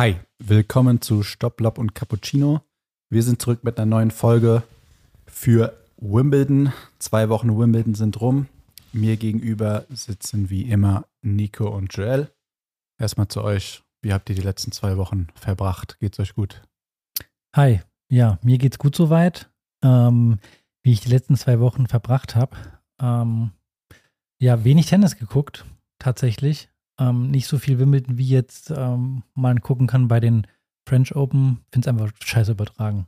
Hi, willkommen zu Stopp, Lob und Cappuccino. Wir sind zurück mit einer neuen Folge für Wimbledon. Zwei Wochen Wimbledon sind rum. Mir gegenüber sitzen wie immer Nico und Joel. Erstmal zu euch. Wie habt ihr die letzten zwei Wochen verbracht? Geht's euch gut? Hi, ja, mir geht's gut soweit. Ähm, wie ich die letzten zwei Wochen verbracht habe. Ähm, ja, wenig Tennis geguckt, tatsächlich. Ähm, nicht so viel Wimbledon, wie jetzt ähm, man gucken kann bei den French Open. Finde es einfach scheiße übertragen.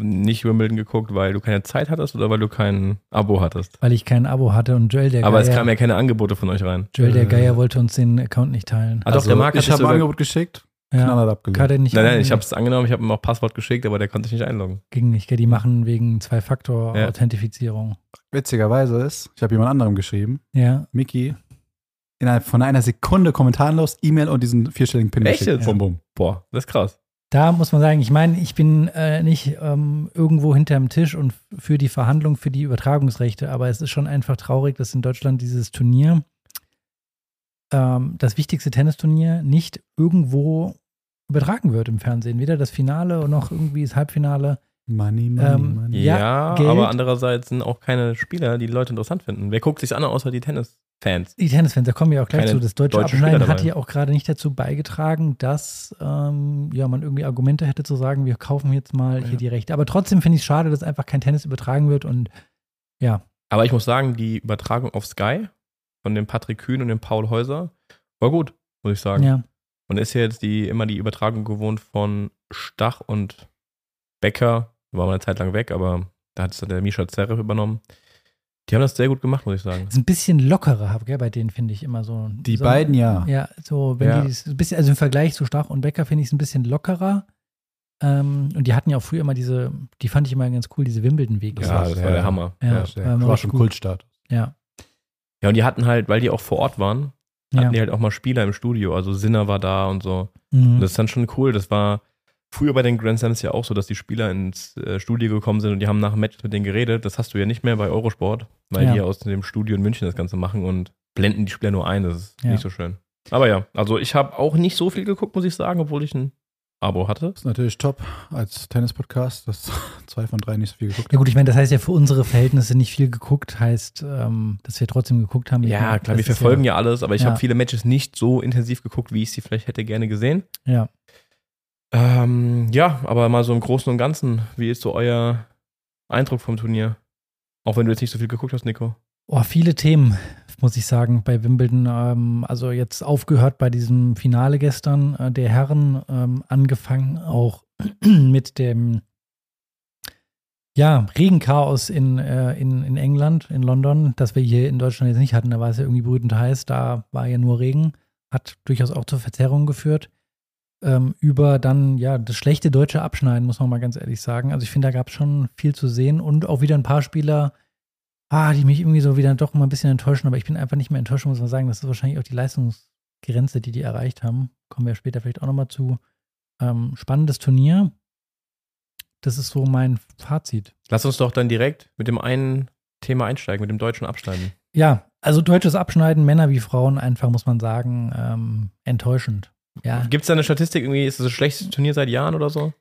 Nicht Wimbledon geguckt, weil du keine Zeit hattest oder weil du kein Abo hattest? Weil ich kein Abo hatte und Joel der Aber es Geier, kamen ja keine Angebote von euch rein. Joel der Äh. Geier wollte uns den Account nicht teilen. Ah, doch, der Marc hat Also, ich habe ein Angebot geschickt, ja, knallhart abgelehnt. kann der nicht Nein, nein, ein- ich habe es angenommen, ich habe ihm auch Passwort geschickt, aber der konnte sich nicht einloggen. Ging nicht, gell? die machen wegen Zwei-Faktor-Authentifizierung. Witzigerweise ist, ich habe jemand anderem geschrieben, Ja, Miki, innerhalb von einer Sekunde kommentarlos, E-Mail und diesen vierstelligen Pin Echt jetzt? Bum, bum. Boah, das ist krass. Da muss man sagen, ich meine, ich bin äh, nicht ähm, irgendwo hinterm Tisch und für die Verhandlung für die Übertragungsrechte, aber es ist schon einfach traurig, dass in Deutschland dieses Turnier, ähm, das wichtigste Tennisturnier, nicht irgendwo übertragen wird im Fernsehen. Weder das Finale noch irgendwie das Halbfinale. Money, money, Ähm, money. Ja, Ja, Geld. aber andererseits sind auch keine Spieler, die die Leute interessant finden. Wer guckt sich an, außer die Tennisfans? Die Tennisfans, da kommen wir auch gleich Keine zu. Das deutsche deutschen Abschneiden hat ja auch gerade nicht dazu beigetragen, dass ähm, ja, man irgendwie Argumente hätte zu sagen, wir kaufen jetzt mal Ja. hier die Rechte. Aber trotzdem finde ich es schade, dass einfach kein Tennis übertragen wird und ja, Aber ich muss sagen, die Übertragung auf Sky von dem Patrick Kühn und dem Paul Häuser war gut, muss ich sagen. ja. Und ist ja jetzt die, immer die Übertragung gewohnt von Stach und Becker. War mal eine Zeit lang weg, aber da hat es dann der Misha Zverev übernommen. Die haben das sehr gut gemacht, muss ich sagen. ist ein bisschen lockerer, gell, bei denen finde ich immer so. Die so, beiden ja. Ja, so, wenn Ja. die das ein bisschen, also im Vergleich zu Stach und Becker finde ich es ein bisschen lockerer. Ähm, und die hatten ja auch früher immer diese, die fand ich immer ganz cool, diese Wimbledon-Wege. Ja, das war der Hammer. Ja. Ja. Das war war schon gut. Kultstatus. Ja. ja, und die hatten halt, weil die auch vor Ort waren, ja. hatten die halt auch mal Spieler im Studio. Also Sinner war da und so. Mhm. Und das ist dann schon cool. Das war früher bei den Grand Slams ja auch so, dass die Spieler ins äh, Studio gekommen sind und die haben nach dem Match mit denen geredet. Das hast du ja nicht mehr bei Eurosport, weil Ja. die aus dem Studio in München das Ganze machen und blenden die Spieler nur ein. Das ist Ja. nicht so schön. Aber ja, also ich habe auch nicht so viel geguckt, muss ich sagen, obwohl ich ein Abo hatte. Das ist natürlich top als Tennis-Podcast, dass zwei von drei nicht so viel geguckt Ja gut, ich meine, das heißt ja für unsere Verhältnisse nicht viel geguckt, heißt, ähm, dass wir trotzdem geguckt haben. Ja, meine, klar, wir verfolgen ja, alles, aber ich Ja. habe viele Matches nicht so intensiv geguckt, wie ich sie vielleicht hätte gerne gesehen. Ja, Ähm, ja, aber mal so im Großen und Ganzen, wie ist so euer Eindruck vom Turnier? Auch wenn du jetzt nicht so viel geguckt hast, Nico. Oh, viele Themen, muss ich sagen, bei Wimbledon. Ähm, also jetzt aufgehört bei diesem Finale gestern äh, der Herren, ähm, angefangen auch mit dem ja, Regenchaos in, äh, in, in England, in London, das wir hier in Deutschland jetzt nicht hatten. Da war es ja irgendwie brütend heiß, da war ja nur Regen, hat durchaus auch zur Verzerrung geführt. Ähm, über dann, ja, das schlechte deutsche Abschneiden, muss man mal ganz ehrlich sagen. Also ich finde, da gab es schon viel zu sehen und auch wieder ein paar Spieler, ah, die mich irgendwie so wieder doch mal ein bisschen enttäuschen, aber ich bin einfach nicht mehr enttäuscht, muss man sagen. Das ist wahrscheinlich auch die Leistungsgrenze, die die erreicht haben. Kommen wir später vielleicht auch nochmal zu. Ähm, spannendes Turnier. Das ist so mein Fazit. Lass uns doch dann direkt mit dem einen Thema einsteigen, mit dem deutschen Abschneiden. Ja, also deutsches Abschneiden, Männer wie Frauen, einfach muss man sagen, ähm, enttäuschend. Ja, Gibt es da eine Statistik irgendwie, ist das das schlechteste Turnier seit Jahren oder so?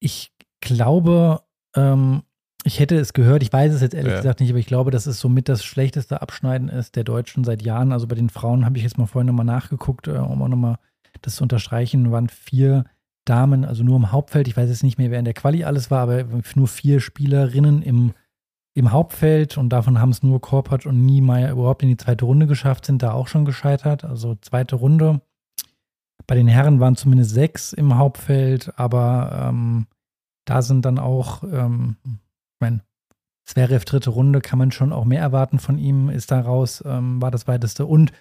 ich glaube, ähm, ich hätte es gehört, ich weiß es jetzt ehrlich Ja. gesagt nicht, aber ich glaube, dass es somit das schlechteste Abschneiden ist der Deutschen seit Jahren. Also bei den Frauen habe ich jetzt mal vorhin nochmal nachgeguckt, äh, um auch nochmal das zu unterstreichen, waren vier Damen, also nur im Hauptfeld. Ich weiß jetzt nicht mehr, wer in der Quali alles war, aber nur vier Spielerinnen im, im Hauptfeld und davon haben es nur Korpatsch und Niemeyer überhaupt in die zweite Runde geschafft, sind da auch schon gescheitert. Also zweite Runde. Bei den Herren waren zumindest sechs im Hauptfeld, aber ähm, da sind dann auch, ähm, ich meine, Zverev dritte Runde, kann man schon auch mehr erwarten von ihm, ist da raus, ähm, war das weiteste. Und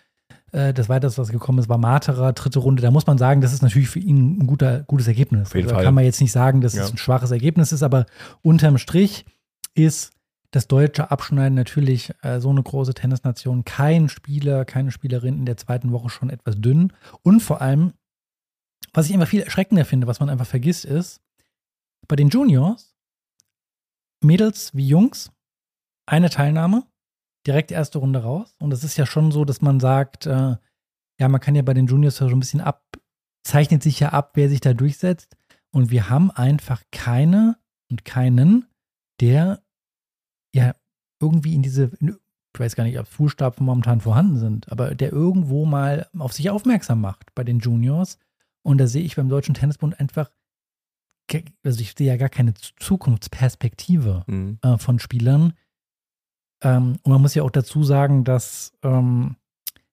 äh, das weiteste, was gekommen ist, war Materer, dritte Runde. Da muss man sagen, das ist natürlich für ihn ein guter, gutes Ergebnis. Auf jeden also, da kann man jetzt nicht sagen, dass Ja. es ein schwaches Ergebnis ist, aber unterm Strich ist das deutsche Abschneiden natürlich äh, so eine große Tennisnation. Kein Spieler, keine Spielerin in der zweiten Woche schon etwas dünn. Und vor allem, was ich immer viel erschreckender finde, was man einfach vergisst, ist, bei den Juniors, Mädels wie Jungs, eine Teilnahme, direkt erste Runde raus. Und es ist ja schon so, dass man sagt, äh, ja, man kann ja bei den Juniors schon ein bisschen ab, zeichnet sich ja ab, wer sich da durchsetzt. Und wir haben einfach keine und keinen, der ja irgendwie in diese, ich weiß gar nicht, ob Fußstapfen momentan vorhanden sind, aber der irgendwo mal auf sich aufmerksam macht bei den Juniors. Und da sehe ich beim Deutschen Tennisbund einfach, also ich sehe ja gar keine Zukunftsperspektive Mhm. äh, von Spielern. Ähm, und man muss ja auch dazu sagen, dass ähm,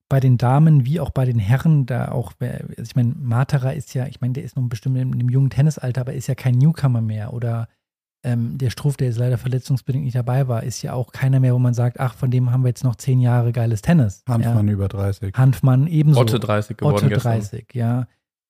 bei den Damen wie auch bei den Herren da auch, wer- also ich meine, Matera ist ja, ich meine, der ist noch bestimmt in einem jungen Tennisalter, aber ist ja kein Newcomer mehr. Oder ähm, der Struff, der jetzt leider verletzungsbedingt nicht dabei war, ist ja auch keiner mehr, wo man sagt, ach, von dem haben wir jetzt noch zehn Jahre geiles Tennis. Hanfmann über 30. Ja. Hanfmann ebenso. Otte 30 geworden Otte gestern. 30, ja.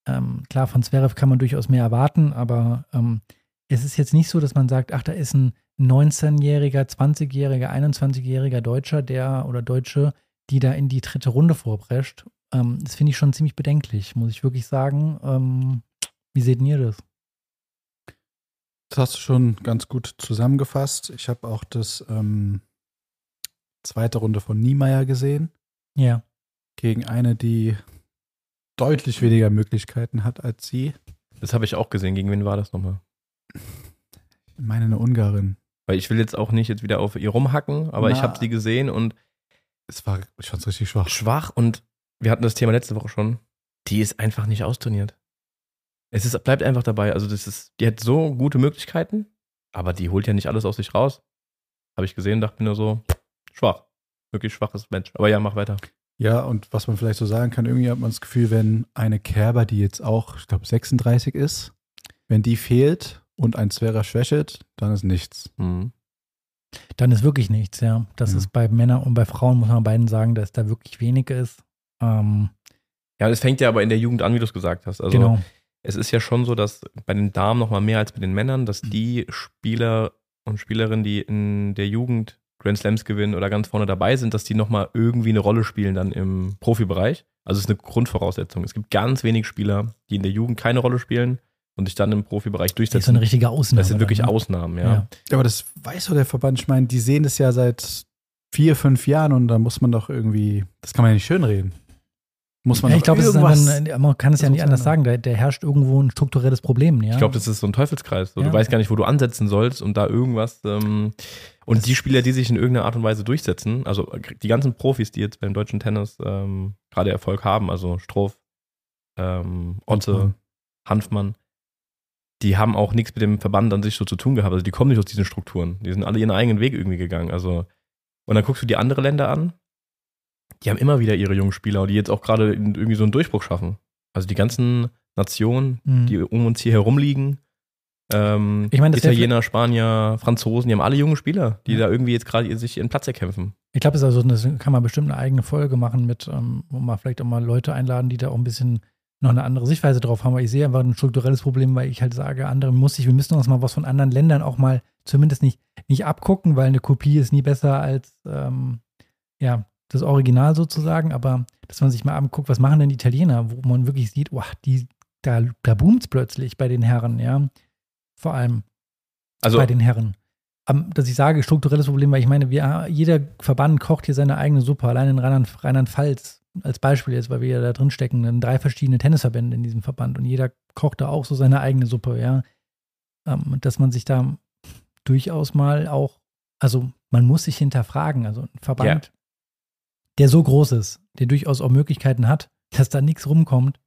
Ähm, klar, von Zverev kann man durchaus mehr erwarten, aber ähm, es ist jetzt nicht so, dass man sagt, ach, da ist ein 19-jähriger, 20-jähriger, 21-jähriger Deutscher, der oder Deutsche, die da in die dritte Runde vorprescht. Ähm, das finde ich schon ziemlich bedenklich, muss ich wirklich sagen. Ähm, wie seht ihr das? Das hast du schon ganz gut zusammengefasst. Ich habe auch das ähm, zweite Runde von Niemeyer gesehen. Ja. Gegen eine, die deutlich weniger Möglichkeiten hat als sie. Das habe ich auch gesehen. Gegen wen war das nochmal? Ich meine, eine Ungarin. Weil ich will jetzt auch nicht jetzt wieder auf ihr rumhacken, aber ich Na. habe sie gesehen und Es war, ich fand es richtig schwach. schwach und wir hatten das Thema letzte Woche schon. Die ist einfach nicht austrainiert. Es ist, bleibt einfach dabei. Also, das ist, die hat so gute Möglichkeiten, aber die holt ja nicht alles aus sich raus. Habe ich gesehen, dachte mir nur so, schwach. Wirklich schwaches Mensch. Aber ja, mach weiter. Ja, und was man vielleicht so sagen kann, irgendwie hat man das Gefühl, wenn eine Kerber, die jetzt auch, ich glaube, 36 ist, wenn die fehlt und ein Zverer schwächelt, dann ist nichts. Mhm. Dann ist wirklich nichts, ja. Das Ja. ist bei Männern und bei Frauen, muss man beiden sagen, dass da wirklich wenig ist. Ähm, Ja, das fängt ja aber in der Jugend an, wie du es gesagt hast. Also, genau. Es ist ja schon so, dass bei den Damen noch mal mehr als bei den Männern, dass die Spieler und Spielerinnen, die in der Jugend Grand Slams gewinnen oder ganz vorne dabei sind, dass die noch mal irgendwie eine Rolle spielen dann im Profibereich. Also es ist eine Grundvoraussetzung. Es gibt ganz wenig Spieler, die in der Jugend keine Rolle spielen und sich dann im Profibereich Das ist so durchsetzen. eine richtige Ausnahme. Das sind wirklich dann, ne? Ausnahmen, ja. Ja. Aber das weiß doch der Verband. Ich meine, die sehen das ja seit vier, fünf Jahren und da muss man doch irgendwie, das kann man ja nicht schönreden. Muss man ja, ich glaube, es ist irgendwas- einfach ein- man kann es ja versucht nicht anders sagen. Da, da herrscht irgendwo ein strukturelles Problem, ja. Ich glaube, das ist so ein Teufelskreis. So, Ja. Du weißt gar nicht, wo du ansetzen sollst und da irgendwas. Ähm, und Das- die Spieler, die sich in irgendeiner Art und Weise durchsetzen, also die ganzen Profis, die jetzt beim deutschen Tennis ähm, gerade Erfolg haben, also Stroff, ähm, Otte, Hanfmann. Hanfmann, die haben auch nichts mit dem Verband an sich so zu tun gehabt. Also die kommen nicht aus diesen Strukturen. Die sind alle ihren eigenen Weg irgendwie gegangen. Also, und dann guckst du die andere Länder an, die haben immer wieder ihre jungen Spieler, die jetzt auch gerade irgendwie so einen Durchbruch schaffen. Also die ganzen Nationen, Mhm. die um uns hier herumliegen. Ähm, Ich wär Italiener, Spanier, Franzosen, die haben alle junge Spieler, die Ja. da irgendwie jetzt gerade sich ihren Platz erkämpfen. Ich glaube, das, ist also, das kann man bestimmt eine eigene Folge machen mit, ähm, wo man vielleicht auch mal Leute einladen, die da auch ein bisschen noch eine andere Sichtweise drauf haben. Weil ich sehe einfach ein strukturelles Problem, weil ich halt sage, andere muss ich, wir müssen uns mal was von anderen Ländern auch mal zumindest nicht, nicht abgucken, weil eine Kopie ist nie besser als ähm, ja, das Original sozusagen. Aber dass man sich mal anguckt, was machen denn die Italiener, wo man wirklich sieht, wow, die, da, da boomt es plötzlich bei den Herren, ja. Vor allem Also bei den Herren. Am- Dass ich sage, strukturelles Problem, weil ich meine, wir, jeder Verband kocht hier seine eigene Suppe. Allein in Rheinland- Rheinland-Pfalz als Beispiel jetzt, weil wir ja da drin stecken, dann drei verschiedene Tennisverbände in diesem Verband und jeder kocht da auch so seine eigene Suppe, ja. Ähm, dass man sich da durchaus mal auch, also man muss sich hinterfragen. Also ein Verband, der so groß ist, der durchaus auch Möglichkeiten hat, dass da nichts rumkommt.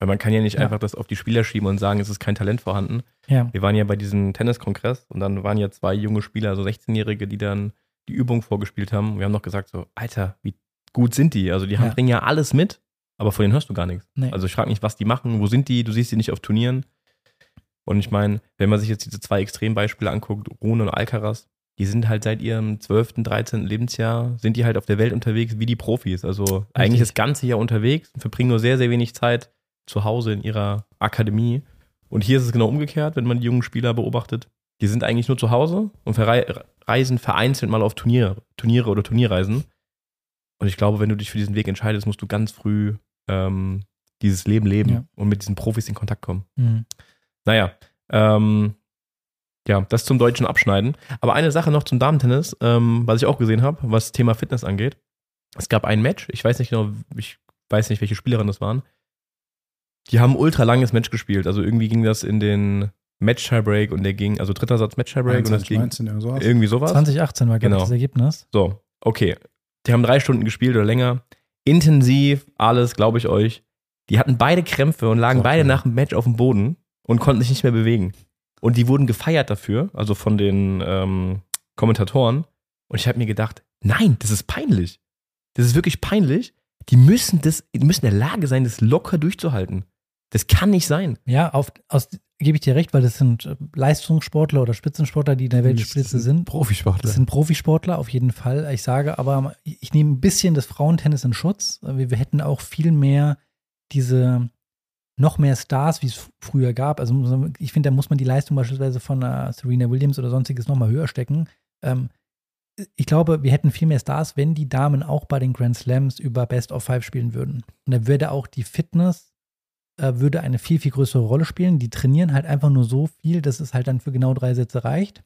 weil man kann ja nicht Ja. einfach das auf die Spieler schieben und sagen, es ist kein Talent vorhanden. Ja, Wir waren ja bei diesem Tenniskongress und dann waren ja zwei junge Spieler, so 16-Jährige, die dann die Übung vorgespielt haben. Und wir haben noch gesagt so, Alter, wie gut sind die? Also die haben, Ja. bringen ja alles mit, aber von denen hörst du gar nichts. Nee. Also ich frage mich, was die machen, wo sind die? Du siehst die nicht auf Turnieren. Und ich meine, wenn man sich jetzt diese zwei Extrembeispiele anguckt, Rune und Alcaraz, die sind halt seit ihrem 12., 13. Lebensjahr, sind die halt auf der Welt unterwegs wie die Profis. Also eigentlich das ganze Jahr unterwegs und verbringen nur sehr, sehr wenig Zeit zu Hause in ihrer Akademie. Und hier ist es genau umgekehrt, wenn man die jungen Spieler beobachtet. Die sind eigentlich nur zu Hause und reisen vereinzelt mal auf Turniere, Turniere oder Turnierreisen. Und ich glaube, wenn du dich für diesen Weg entscheidest, musst du ganz früh ähm, dieses Leben leben Ja. und mit diesen Profis in Kontakt kommen. Mhm. Naja, ähm, ja, das zum deutschen Abschneiden. Aber eine Sache noch zum Damentennis, ähm, was ich auch gesehen habe, was Thema Fitness angeht. Es gab ein Match, ich weiß nicht genau, ich weiß nicht, welche Spielerinnen das waren. Die haben ein ultra langes Match gespielt. Also irgendwie ging das in den Match-Tiebreak und der ging, also dritter Satz Match-Tiebreak und das 21, ging 19, irgend sowas. irgendwie sowas. 2018 war, Genau. das Ergebnis. So, okay. Die haben drei Stunden gespielt oder länger. Intensiv, alles, glaube ich euch. Die hatten beide Krämpfe und lagen So, beide nach dem Match auf dem Boden und konnten sich nicht mehr bewegen. Und die wurden gefeiert dafür, also von den ähm, Kommentatoren. Und ich habe mir gedacht, nein, das ist peinlich. Das ist wirklich peinlich. Die müssen das, die müssen in der Lage sein, das locker durchzuhalten. Das kann nicht sein. Ja, auf, aus, gebe ich dir recht, weil das sind äh, Leistungssportler oder Spitzensportler, die in der Weltspitze sind. Profisportler. Das sind Profisportler auf jeden Fall. Ich sage aber, ich nehme ein bisschen das Frauentennis in Schutz. Wir, wir hätten auch viel mehr diese noch mehr Stars, wie es früher gab. Also ich finde, da muss man die Leistung beispielsweise von äh, Serena Williams oder sonstiges nochmal höher stecken. Ähm, ich glaube, wir hätten viel mehr Stars, wenn die Damen auch bei den Grand Slams über Best of Five spielen würden. Und da würde auch die Fitness äh, würde eine viel, viel größere Rolle spielen. Die trainieren halt einfach nur so viel, dass es halt dann für genau drei Sätze reicht.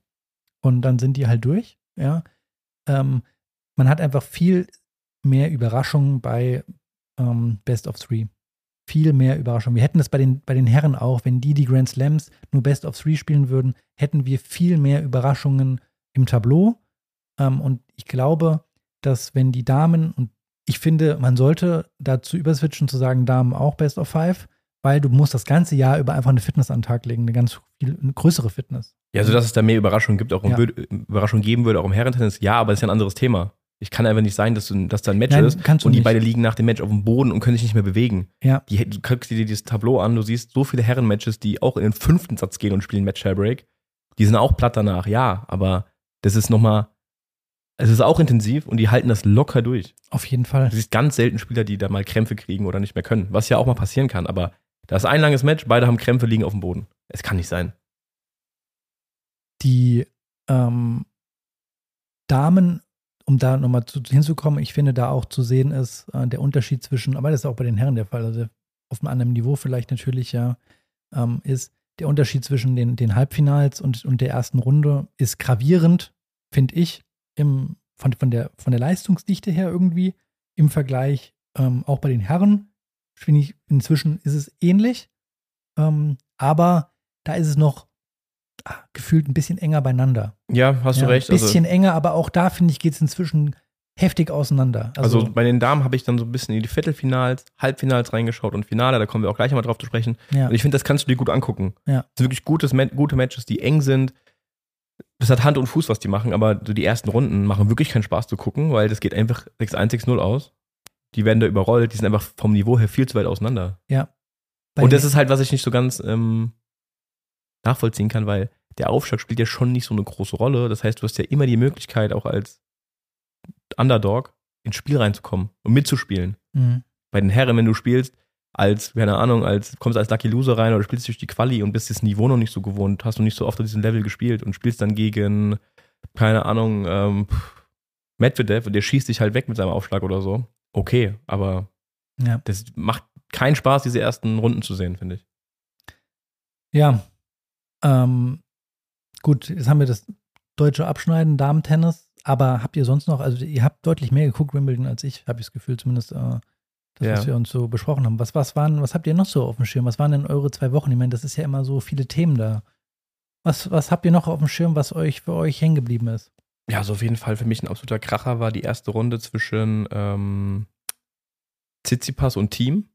Und dann sind die halt durch. Ja. Ähm, man hat einfach viel mehr Überraschungen bei ähm, Best of Three. Viel mehr Überraschungen. Wir hätten das bei den, bei den Herren auch, wenn die die Grand Slams nur Best of Three spielen würden, hätten wir viel mehr Überraschungen im Tableau. Ähm, und ich glaube, dass wenn die Damen, und ich finde, man sollte dazu überswitchen zu sagen, Damen auch Best of Five, weil du musst das ganze Jahr über einfach eine Fitness an den Tag legen, eine ganz viel, eine größere Fitness. Ja, also dass es da mehr Überraschungen gibt, auch im Ja. Überraschungen geben würde, auch im Herrentennis, ja, aber das ist ja ein anderes Thema. Ich kann einfach nicht sein, dass, du, dass da ein Match Nein, ist und die nicht. beide liegen nach dem Match auf dem Boden und können sich nicht mehr bewegen. Ja. Die, du guckst dir dieses Tableau an, du siehst so viele Herrenmatches, die auch in den fünften Satz gehen und spielen Match Tiebreak. Die sind auch platt danach, ja, aber das ist nochmal, es ist auch intensiv und die halten das locker durch. Auf jeden Fall. Du siehst ganz selten Spieler, die da mal Krämpfe kriegen oder nicht mehr können, was ja auch mal passieren kann, aber da ist ein langes Match, beide haben Krämpfe, liegen auf dem Boden. Es kann nicht sein. die ähm, Damen, um da nochmal zu, hinzukommen, ich finde da auch zu sehen ist äh, der Unterschied zwischen, aber das ist auch bei den Herren der Fall, also auf einem anderen Niveau vielleicht natürlich ja, ähm, ist der Unterschied zwischen den, den Halbfinals und, und der ersten Runde ist gravierend, finde ich, im, von, von, der, von der Leistungsdichte her irgendwie im Vergleich ähm, auch bei den Herren. Finde ich, inzwischen ist es ähnlich, ähm, aber da ist es noch gefühlt ein bisschen enger beieinander. Ja, hast ja, du recht. Ein bisschen enger, aber auch da, finde ich, geht es inzwischen heftig auseinander. Also, Also, bei den Damen habe ich dann so ein bisschen in die Viertelfinals, Halbfinals reingeschaut und Finale, da kommen wir auch gleich mal drauf zu sprechen. ja, Und ich finde, das kannst du dir gut angucken. Ja. Das sind wirklich gutes, gute Matches, die eng sind. Das hat Hand und Fuß, was die machen, aber so die ersten Runden machen wirklich keinen Spaß zu gucken, weil das geht einfach 6-1, 6-0 aus. Die werden da überrollt, die sind einfach vom Niveau her viel zu weit auseinander. bei und das ist halt, was ich nicht so ganz ähm, nachvollziehen kann, weil der Aufschlag spielt ja schon nicht so eine große Rolle. Das heißt, du hast ja immer die Möglichkeit, auch als Underdog ins Spiel reinzukommen und mitzuspielen. Mhm. Bei den Herren, wenn du spielst, als, keine Ahnung, als kommst als Lucky Loser rein oder spielst durch die Quali und bist das Niveau noch nicht so gewohnt, hast du nicht so oft auf diesem Level gespielt und spielst dann gegen, keine Ahnung, ähm, Medvedev und der schießt dich halt weg mit seinem Aufschlag oder so. Okay, aber Ja. das macht keinen Spaß, diese ersten Runden zu sehen, finde ich. Ja. Ähm, gut, jetzt haben wir das deutsche Abschneiden, Damen-Tennis. Aber habt ihr sonst noch, also ihr habt deutlich mehr geguckt, Wimbledon, als ich, habe ich das Gefühl, zumindest äh, das, Ja. was wir uns so besprochen haben. Was, was waren, was habt ihr noch so auf dem Schirm? Was waren denn eure zwei Wochen? Ich meine, das ist ja immer so viele Themen da. Was, was habt ihr noch auf dem Schirm, was euch für euch hängen geblieben ist? Ja, also auf jeden Fall für mich ein absoluter Kracher war die erste Runde zwischen ähm, Tsitsipas und Team.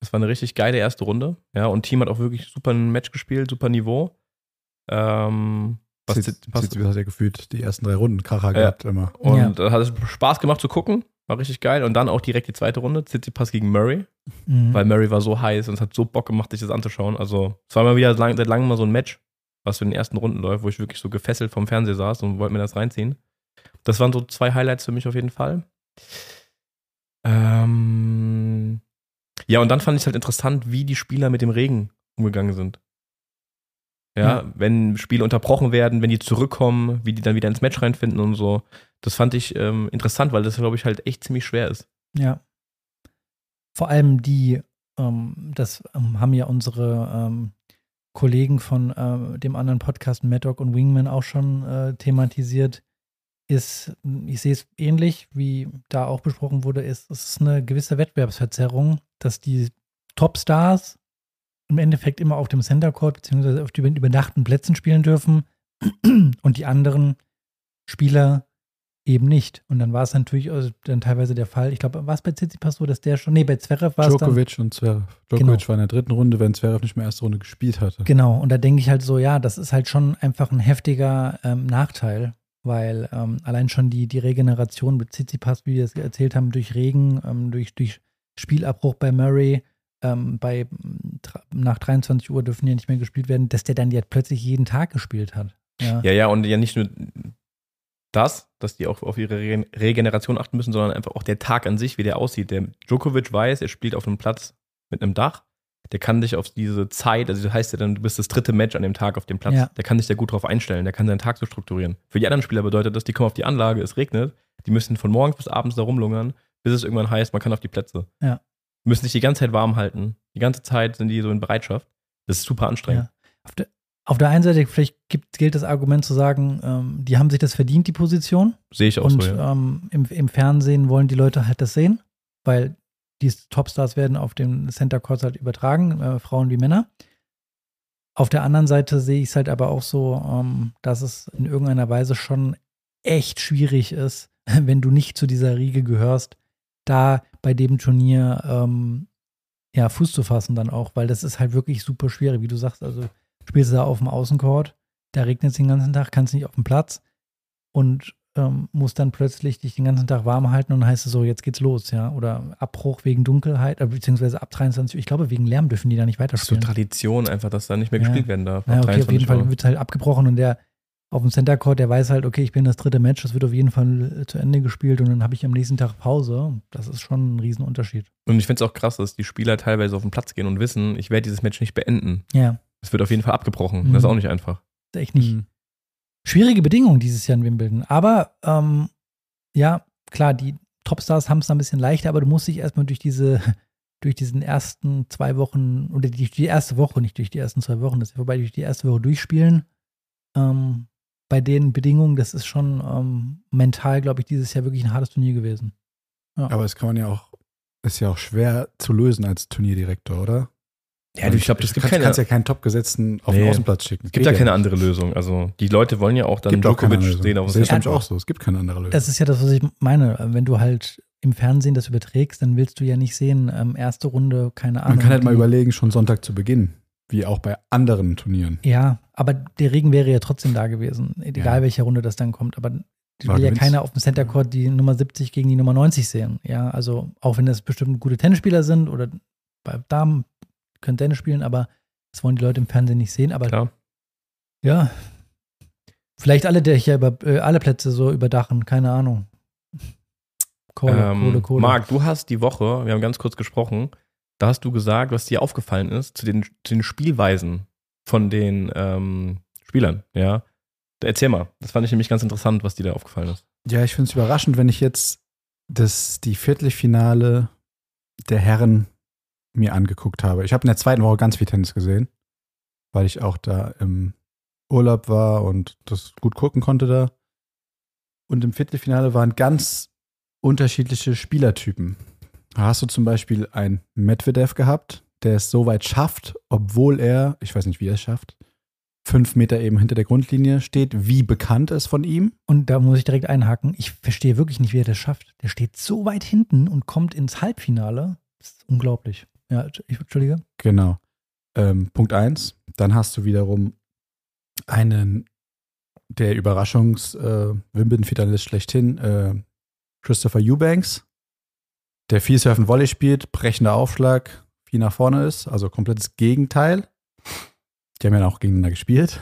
Das war eine richtig geile erste Runde. Ja, und Team hat auch wirklich super ein Match gespielt, super Niveau. Ähm, was Tsitsipas hat ja gefühlt die ersten drei Runden Kracher Ja. gehabt immer. und Ja. da hat es Spaß gemacht zu gucken. War richtig geil. Und dann auch direkt die zweite Runde, Tsitsipas gegen Murray. Mhm. Weil Murray war so heiß und es hat so Bock gemacht, sich das anzuschauen. Also, es war mal wieder lang, seit langem mal so ein Match, was für den ersten Runden läuft, wo ich wirklich so gefesselt vom Fernseher saß und wollte mir das reinziehen. Das waren so zwei Highlights für mich auf jeden Fall. Ähm, ja, und dann fand ich es halt interessant, wie die Spieler mit dem Regen umgegangen sind. Ja, Ja. wenn Spiele unterbrochen werden, wenn die zurückkommen, wie die dann wieder ins Match reinfinden und so. Das fand ich ähm, interessant, weil das, glaube ich, halt echt ziemlich schwer ist. Ja. Vor allem die, ähm, das ähm, haben ja unsere ähm, Kollegen von ähm, dem anderen Podcast Maddock und Wingman auch schon äh, thematisiert, ist, ich sehe es ähnlich, wie da auch besprochen wurde, ist, es ist eine gewisse Wettbewerbsverzerrung, dass die Topstars im Endeffekt immer auf dem Center Court beziehungsweise auf den überdachten Plätzen spielen dürfen und die anderen Spieler eben nicht. Und dann war es natürlich also dann teilweise der Fall. Ich glaube, war es bei Tsitsipas so, dass der schon, nee, bei Zverev war es dann. Djokovic und Zverev. Djokovic genau. war in der dritten Runde, wenn Zverev nicht mehr erste Runde gespielt hatte. Genau, und da denke ich halt so, ja, das ist halt schon einfach ein heftiger ähm, Nachteil, weil ähm, allein schon die, die Regeneration mit Tsitsipas, wie wir es erzählt haben, durch Regen, ähm, durch, durch Spielabbruch bei Murray, ähm, bei nach 23 Uhr dürfen ja nicht mehr gespielt werden, dass der dann jetzt plötzlich jeden Tag gespielt hat. Ja, ja, ja und ja nicht nur das, dass die auch auf ihre Re Regeneration achten müssen, sondern einfach auch der Tag an sich, wie der aussieht. Der Djokovic weiß, er spielt auf einem Platz mit einem Dach. Der kann dich auf diese Zeit, also das heißt ja dann, du bist das dritte Match an dem Tag auf dem Platz. Ja. Der kann sich da gut drauf einstellen, der kann seinen Tag so strukturieren. Für die anderen Spieler bedeutet das, die kommen auf die Anlage, es regnet, die müssen von morgens bis abends da rumlungern, bis es irgendwann heißt, man kann auf die Plätze. Ja. Müssen sich die ganze Zeit warm halten. Die ganze Zeit sind die so in Bereitschaft. Das ist super anstrengend. Ja. Auf, der, auf der einen Seite, vielleicht gibt, gilt das Argument zu sagen, ähm, die haben sich das verdient, die Position. Sehe ich auch und, so, ja. ähm, im, im Fernsehen wollen die Leute halt das sehen, weil die Topstars werden auf dem Center Court halt übertragen, äh, Frauen wie Männer. Auf der anderen Seite sehe ich es halt aber auch so, ähm, dass es in irgendeiner Weise schon echt schwierig ist, wenn du nicht zu dieser Riege gehörst, da bei dem Turnier ähm, ja, Fuß zu fassen dann auch, weil das ist halt wirklich super schwierig, wie du sagst. Also spielst du da auf dem Außencourt, da regnet es den ganzen Tag, kannst nicht auf dem Platz und ähm, musst dann plötzlich dich den ganzen Tag warm halten und dann heißt es so, jetzt geht's los, ja. Oder Abbruch wegen Dunkelheit, äh, beziehungsweise ab 23 Uhr, ich glaube, wegen Lärm dürfen die da nicht weiterspielen. Das ist so Tradition einfach, dass da nicht mehr gespielt ja. werden darf. Ja, okay, auf jeden Fall wird es halt abgebrochen und der auf dem Center Court, der weiß halt, okay, ich bin das dritte Match, das wird auf jeden Fall äh, zu Ende gespielt und dann habe ich am nächsten Tag Pause. Das ist schon ein Riesenunterschied. Und ich finde es auch krass, dass die Spieler teilweise auf den Platz gehen und wissen, ich werde dieses Match nicht beenden. Ja. Es wird auf jeden Fall abgebrochen. Mhm. Das ist auch nicht einfach. Das ist echt nicht. Mhm. Schwierige Bedingungen dieses Jahr in Wimbledon. Aber ähm, ja, klar, die Topstars haben es ein bisschen leichter, aber du musst dich erstmal durch diese, durch diesen ersten zwei Wochen, oder die, die erste Woche, nicht durch die ersten zwei Wochen, das ist vorbei, durch die erste Woche durchspielen. Ähm, bei den Bedingungen, das ist schon ähm, mental, glaube ich, dieses Jahr wirklich ein hartes Turnier gewesen. Ja. Aber es kann man ja auch, ist ja auch schwer zu lösen als Turnierdirektor, oder? Ja, du, ich glaube, das gibt kannst, keine. kannst ja keinen Topgesetzten auf nee. den Außenplatz schicken. Es gibt ja keine nicht. andere Lösung. Also die Leute wollen ja auch dann gibt Djokovic sehen auf dem Das ist auch so. Es gibt keine andere Lösung. Das ist ja das, was ich meine. Wenn du halt im Fernsehen das überträgst, dann willst du ja nicht sehen, ähm, erste Runde, keine Ahnung. Man kann halt mal überlegen, schon Sonntag zu Beginn, wie auch bei anderen Turnieren. Ja, aber der Regen wäre ja trotzdem da gewesen, egal ja. welche Runde das dann kommt. Aber die will ja keiner auf dem Center Court die Nummer 70 gegen die Nummer 90 sehen. Ja, also auch wenn das bestimmt gute Tennisspieler sind oder bei Damen können Tennis spielen, aber das wollen die Leute im Fernsehen nicht sehen, aber Klar. ja. Vielleicht alle Dächer über äh, alle Plätze so überdachen, keine Ahnung. Kohle, ähm, Kohle, Kohle. Marc, du hast die Woche, wir haben ganz kurz gesprochen, da hast du gesagt, was dir aufgefallen ist zu den, zu den Spielweisen von den ähm, Spielern, ja. Erzähl mal, das fand ich nämlich ganz interessant, was dir da aufgefallen ist. Ja, ich finde es überraschend, wenn ich jetzt das, die Viertelfinale der Herren mir angeguckt habe. Ich habe in der zweiten Woche ganz viel Tennis gesehen, weil ich auch da im Urlaub war und das gut gucken konnte da. Und im Viertelfinale waren ganz unterschiedliche Spielertypen. Hast du zum Beispiel einen Medvedev gehabt, der es so weit schafft, obwohl er, ich weiß nicht, wie er es schafft, fünf Meter eben hinter der Grundlinie steht, wie bekannt ist von ihm. Und da muss ich direkt einhaken. Ich verstehe wirklich nicht, wie er das schafft. Der steht so weit hinten und kommt ins Halbfinale. Das ist unglaublich. Ja, ich, Entschuldige. Genau. Ähm, Punkt eins. Dann hast du wiederum einen der Überraschungs-Wimbledon-Finalist äh, schlechthin, äh, Christopher Eubanks, der viel Surfen Volley spielt, brechender Aufschlag, viel nach vorne ist, also komplettes Gegenteil. Die haben ja auch gegeneinander gespielt.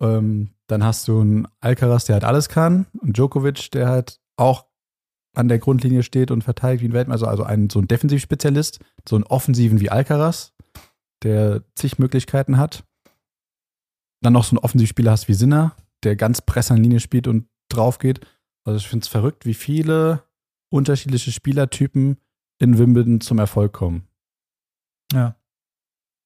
Ähm, dann hast du einen Alcaraz, der halt alles kann, und Djokovic, der halt auch an der Grundlinie steht und verteidigt wie ein Weltmeister, also einen, so ein Defensivspezialist, so einen Offensiven wie Alcaraz, der zig Möglichkeiten hat. Dann noch so einen Offensivspieler hast wie Sinner, der ganz press an Linie spielt und drauf geht. Also ich finde es verrückt, wie viele unterschiedliche Spielertypen in Wimbledon zum Erfolg kommen. Ja.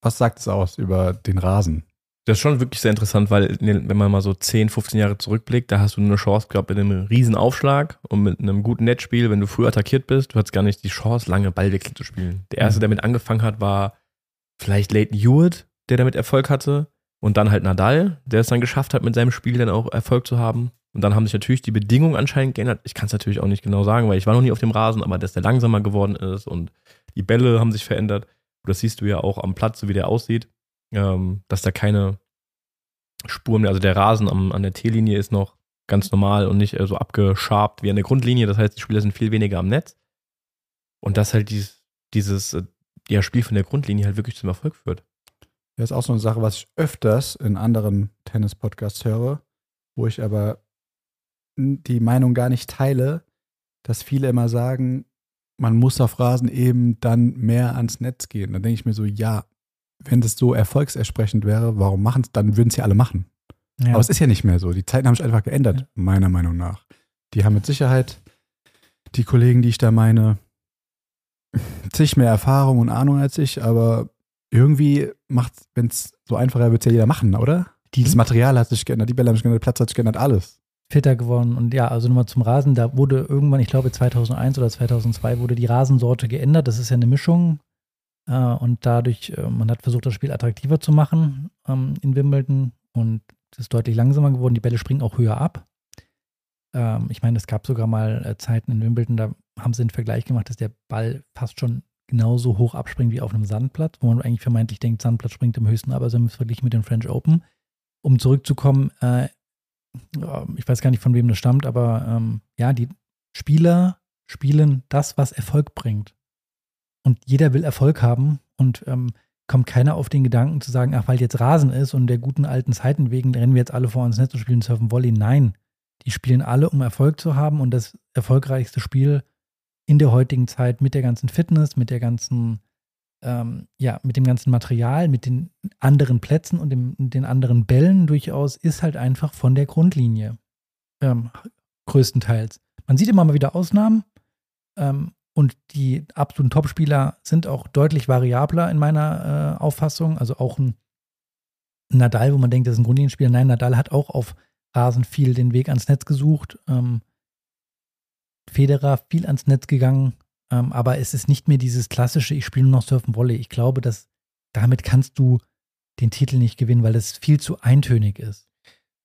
Was sagt es aus über den Rasen? Das ist schon wirklich sehr interessant, weil wenn man mal so 10, 15 Jahre zurückblickt, da hast du eine Chance gehabt mit einem riesen Aufschlag und mit einem guten Netzspiel, wenn du früh attackiert bist, du hattest gar nicht die Chance, lange Ballwechsel zu spielen. Der erste, mhm. der mit angefangen hat, war vielleicht Leighton Hewitt, der damit Erfolg hatte. Und dann halt Nadal, der es dann geschafft hat, mit seinem Spiel dann auch Erfolg zu haben. Und dann haben sich natürlich die Bedingungen anscheinend geändert. Ich kann es natürlich auch nicht genau sagen, weil ich war noch nie auf dem Rasen, aber dass der langsamer geworden ist und die Bälle haben sich verändert. Das siehst du ja auch am Platz, so wie der aussieht, ähm, dass da keine Spuren mehr, also der Rasen am, an der T-Linie ist noch ganz normal und nicht äh, so abgeschabt wie an der Grundlinie. Das heißt, die Spieler sind viel weniger am Netz. Und dass halt dieses, dieses äh, ja, Spiel von der Grundlinie halt wirklich zum Erfolg führt. Das ist auch so eine Sache, was ich öfters in anderen Tennis-Podcasts höre, wo ich aber die Meinung gar nicht teile, dass viele immer sagen, man muss auf Rasen eben dann mehr ans Netz gehen. Dann denke ich mir so, ja, wenn das so erfolgsersprechend wäre, warum machen es, dann würden es ja alle machen. Ja. Aber es ist ja nicht mehr so. Die Zeiten haben sich einfach geändert, Ja. meiner Meinung nach. Die haben mit Sicherheit die Kollegen, die ich da meine, zig mehr Erfahrung und Ahnung als ich, aber irgendwie macht, wenn es so einfacher wird, ja jeder machen, oder? die Das Material hat sich geändert, die Bälle haben sich geändert, der Platz hat sich geändert, alles. Fitter geworden. Und ja, also nochmal zum Rasen, da wurde irgendwann, ich glaube 2001 oder 2002, wurde die Rasensorte geändert. Das ist ja eine Mischung. Äh, und dadurch, äh, man hat versucht, das Spiel attraktiver zu machen ähm, in Wimbledon. Und es ist deutlich langsamer geworden. Die Bälle springen auch höher ab. Ähm, ich meine, es gab sogar mal äh, Zeiten in Wimbledon, da haben sie einen Vergleich gemacht, dass der Ball fast schon genauso hoch abspringt wie auf einem Sandplatz, wo man eigentlich vermeintlich denkt, Sandplatz springt am höchsten ab, also im Vergleich mit dem French Open. Um zurückzukommen, ich weiß gar nicht, von wem das stammt, aber ähm, ja, die Spieler spielen das, was Erfolg bringt. Und jeder will Erfolg haben und ähm, kommt keiner auf den Gedanken zu sagen, ach, weil jetzt Rasen ist und der guten alten Zeiten wegen rennen wir jetzt alle vor uns Netz und spielen Surfen Volley. Nein, die spielen alle, um Erfolg zu haben und das erfolgreichste Spiel in der heutigen Zeit mit der ganzen Fitness, mit der ganzen, ähm, ja, mit dem ganzen Material, mit den anderen Plätzen und dem, den anderen Bällen durchaus, ist halt einfach von der Grundlinie. Ähm, größtenteils. Man sieht immer mal wieder Ausnahmen ähm, und die absoluten Topspieler sind auch deutlich variabler in meiner äh, Auffassung. Also auch ein Nadal, wo man denkt, das ist ein Grundlinienspieler. Nein, Nadal hat auch auf Rasen viel den Weg ans Netz gesucht. Ähm, Federer viel ans Netz gegangen, ähm, aber es ist nicht mehr dieses klassische, ich spiele nur noch Surfen Volley. Ich glaube, dass damit kannst du den Titel nicht gewinnen, weil das viel zu eintönig ist.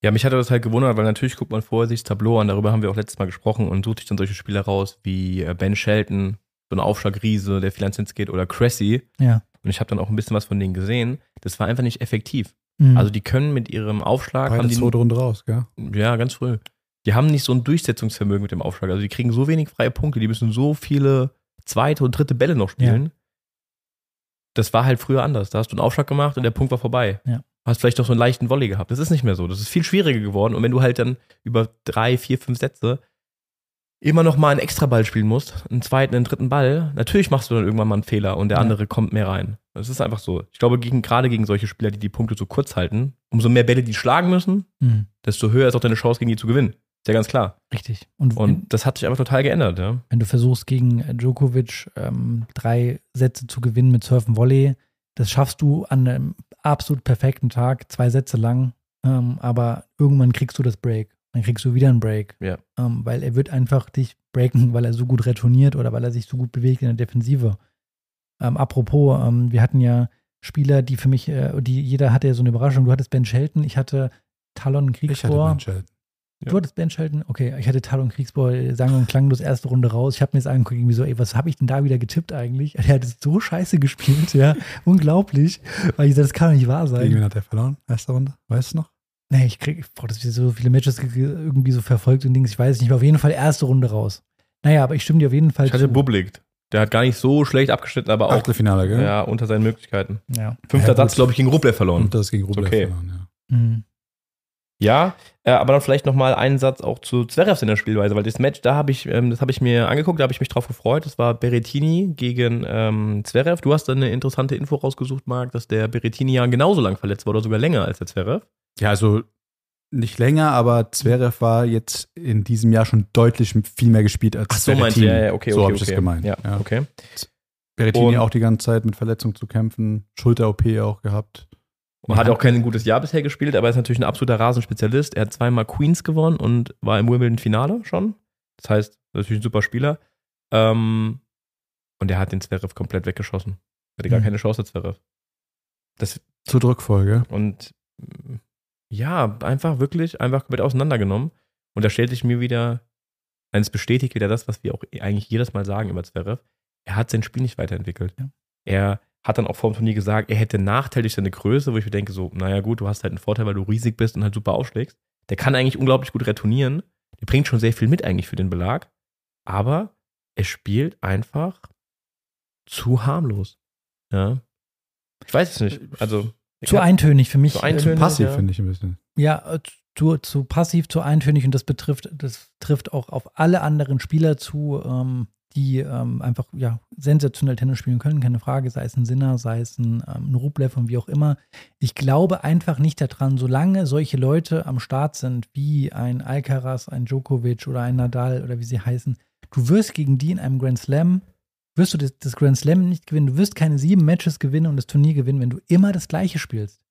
Ja, mich hatte das halt gewundert, weil natürlich guckt man vorher sich das Tableau an, darüber haben wir auch letztes Mal gesprochen und sucht sich dann solche Spieler raus wie äh, Ben Shelton, so ein Aufschlagriese, der viel ans Netz geht, oder Cressy. Ja. Und ich habe dann auch ein bisschen was von denen gesehen. Das war einfach nicht effektiv. Mhm. Also die können mit ihrem Aufschlag, Beide haben die, zweite Runde raus, gell? ja, ganz früh. Die haben nicht so ein Durchsetzungsvermögen mit dem Aufschlag. Also die kriegen so wenig freie Punkte, die müssen so viele zweite und dritte Bälle noch spielen. Das war halt früher anders. Da hast du einen Aufschlag gemacht und der Punkt war vorbei. Ja. Hast vielleicht noch so einen leichten Volley gehabt. Das ist nicht mehr so. Das ist viel schwieriger geworden. Und wenn du halt dann über drei, vier, fünf Sätze immer noch mal einen Extraball spielen musst, einen zweiten, einen dritten Ball, natürlich machst du dann irgendwann mal einen Fehler und der Ja. andere kommt mehr rein. Das ist einfach so. Ich glaube, gegen, gerade gegen solche Spieler, die die Punkte so kurz halten, umso mehr Bälle die schlagen müssen, Mhm. desto höher ist auch deine Chance, gegen die zu gewinnen. Ist ja ganz klar. Richtig. Und, wenn, Und das hat sich einfach total geändert, ja. wenn du versuchst, gegen Djokovic ähm, drei Sätze zu gewinnen mit Surfen Volley, das schaffst du an einem absolut perfekten Tag, zwei Sätze lang, ähm, aber irgendwann kriegst du das Break. Dann kriegst du wieder einen Break. Ja. Ähm, weil er wird einfach dich breaken, weil er so gut retourniert oder weil er sich so gut bewegt in der Defensive. Ähm, apropos, ähm, wir hatten ja Spieler, die für mich, äh, die jeder hatte ja so eine Überraschung. Du hattest Ben Shelton, ich hatte Talon Ich hatte Kriegsbohr. Ben Shelton. Du hattest Ben Shelton? Okay, ich hatte Talon Kriegsbohr, äh, sang und klanglos erste Runde raus. Ich habe mir jetzt angeguckt, irgendwie so, ey, was habe ich denn da wieder getippt eigentlich? Der hat so scheiße gespielt, ja. Unglaublich. Weil ich so, das kann doch nicht wahr Gegen sein. wen hat er verloren? Erste Runde? Weißt du noch? Nee, ich krieg, boah, das ist so viele Matches ge- irgendwie so verfolgt und Dings, ich weiß es nicht, aber auf jeden Fall erste Runde raus. Naja, aber ich stimme dir auf jeden Fall Ich hatte zu. Bublik. Der hat gar nicht so schlecht abgeschnitten, aber auch Achtelfinale, gell? ja, unter seinen Möglichkeiten. Ja. Fünfter Ja, Satz, glaube ich, gegen Rublev verloren. Und das gegen Rublev okay. verloren, ja. Mhm. Ja, äh, aber dann vielleicht noch mal einen Satz auch zu Zverevs in der Spielweise, weil das Match, da habe ich, ähm, das habe ich mir angeguckt, da habe ich mich drauf gefreut. Das war Berrettini gegen ähm, Zverev. Du hast da eine interessante Info rausgesucht, Marc, dass der Berrettini ja genauso lang verletzt war oder sogar länger als der Zverev. Ja, also nicht länger, aber Zverev war jetzt in diesem Jahr schon deutlich viel mehr gespielt als Berrettini. Ja, ja, okay, so okay, habe ich okay. das gemeint. Ja, okay. Berrettini Und- auch die ganze Zeit mit Verletzung zu kämpfen, Schulter-OP auch gehabt. Und hat auch kein gutes Jahr bisher gespielt, aber ist natürlich ein absoluter Rasenspezialist. Er hat zweimal Queens gewonnen und war im Wimbledon-Finale schon. Das heißt, natürlich ein super Spieler. Ähm, und er hat den Zverev komplett weggeschossen. Hatte gar Mhm. keine Chance, Zverev. Das, Zur Druckfolge. und ja, einfach wirklich, einfach komplett auseinandergenommen. Und da stellt sich mir wieder, eines bestätigt wieder das, was wir auch eigentlich jedes Mal sagen über Zverev. Er hat sein Spiel nicht weiterentwickelt. Ja. Er hat dann auch vor dem Turnier gesagt, er hätte Nachteil durch seine Größe, wo ich mir denke, so, naja gut, du hast halt einen Vorteil, weil du riesig bist und halt super aufschlägst. Der kann eigentlich unglaublich gut retournieren. Der bringt schon sehr viel mit eigentlich für den Belag. Aber er spielt einfach zu harmlos. Ja. Ich weiß es nicht. Also. Zu hab- eintönig für mich. Zu eintönig. Ähm, Passiv, ja. finde ich ein bisschen. Ja, zu, zu passiv, zu eintönig und das betrifft, das trifft auch auf alle anderen Spieler zu, ähm, die ähm, einfach ja sensationell Tennis spielen können, keine Frage, sei es ein Sinner, sei es ein, ähm, ein Rublev und wie auch immer. Ich glaube einfach nicht daran, solange solche Leute am Start sind, wie ein Alcaraz, ein Djokovic oder ein Nadal oder wie sie heißen, du wirst gegen die in einem Grand Slam, wirst du das, das Grand Slam nicht gewinnen, du wirst keine sieben Matches gewinnen und das Turnier gewinnen, wenn du immer das gleiche spielst.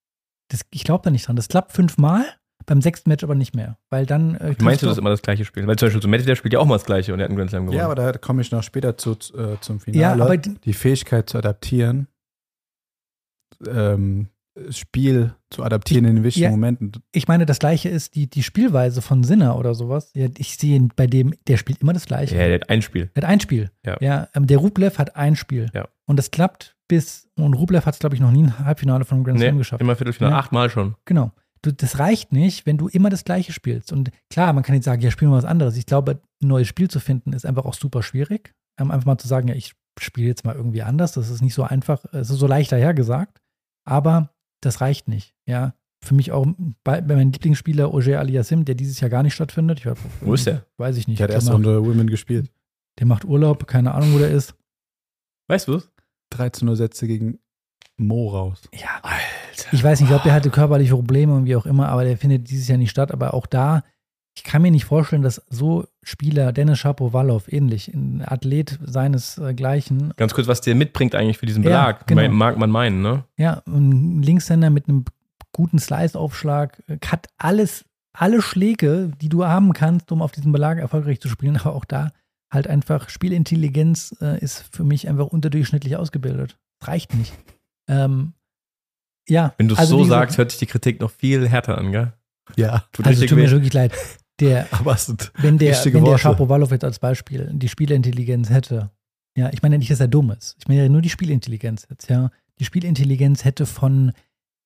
Das, ich glaube da nicht dran. Das klappt fünfmal, beim sechsten Match aber nicht mehr. Weil dann. Äh, Wie meinst du, dass immer das gleiche spielen? Weil zum Beispiel so Medvedev spielt ja auch mal das gleiche und er hat einen Grand Slam gewonnen. Ja, aber da komme ich noch später zu, äh, zum Ja, Finale. aber die Fähigkeit zu adaptieren, ähm, das Spiel zu adaptieren in den wichtigen Ja. Momenten. ich meine, das gleiche ist die, die Spielweise von Sinner oder sowas. Ja, ich sehe ihn bei dem, der spielt immer das gleiche. ja, der hat ein Spiel. Er hat ein Spiel. Ja. ähm, der Rublev hat ein Spiel. Ja. Und das klappt bis. Und Rublev hat es, glaube ich, noch nie ein Halbfinale von einem Grand Slam Nee, geschafft. immer Viertelfinale, Ja. achtmal schon. Genau. Du, das reicht nicht, wenn du immer das Gleiche spielst. Und klar, man kann jetzt sagen, ja, spiel mal was anderes. Ich glaube, ein neues Spiel zu finden ist einfach auch super schwierig. Ähm, einfach mal zu sagen, ja, ich spiele jetzt mal irgendwie anders. Das ist nicht so einfach, es ist so leicht dahergesagt. Aber das reicht nicht. Ja. Für mich auch bei, bei meinem Lieblingsspieler Oger Aliassim, der dieses Jahr gar nicht stattfindet. Ich, Wo ist der? Weiß ich nicht. Der, erste macht, Runde Women gespielt. der macht Urlaub, keine Ahnung, wo der ist. Weißt du es? 13 Uhr Sätze gegen Mo raus. Ja, Alter. Ich weiß nicht, ich glaube, der hatte körperliche Probleme und wie auch immer, aber der findet dieses Jahr nicht statt. Aber auch da, ich kann mir nicht vorstellen, dass so Spieler, Dennis Shapovalov, ähnlich, ein Athlet seinesgleichen, Ganz kurz, was der mitbringt eigentlich für diesen Ja, Belag, genau. mag man meinen, ne? ja, ein Linkshänder mit einem guten Slice-Aufschlag, äh, hat alles, alle Schläge, die du haben kannst, um auf diesem Belag erfolgreich zu spielen, aber auch da halt einfach Spielintelligenz äh, ist für mich einfach unterdurchschnittlich ausgebildet. Reicht nicht. Ähm, ja, Wenn du es also so sagst, hört sich die Kritik noch viel härter an, gell? Ja, Tut Also tut mir wirklich leid. Der, aber es sind wenn der, wenn der. Shapovalov jetzt als Beispiel die Spielerintelligenz hätte, ja, ich meine nicht, dass er dumm ist. Ich meine ja nur die Spieleintelligenz jetzt, ja. Die Spieleintelligenz hätte von,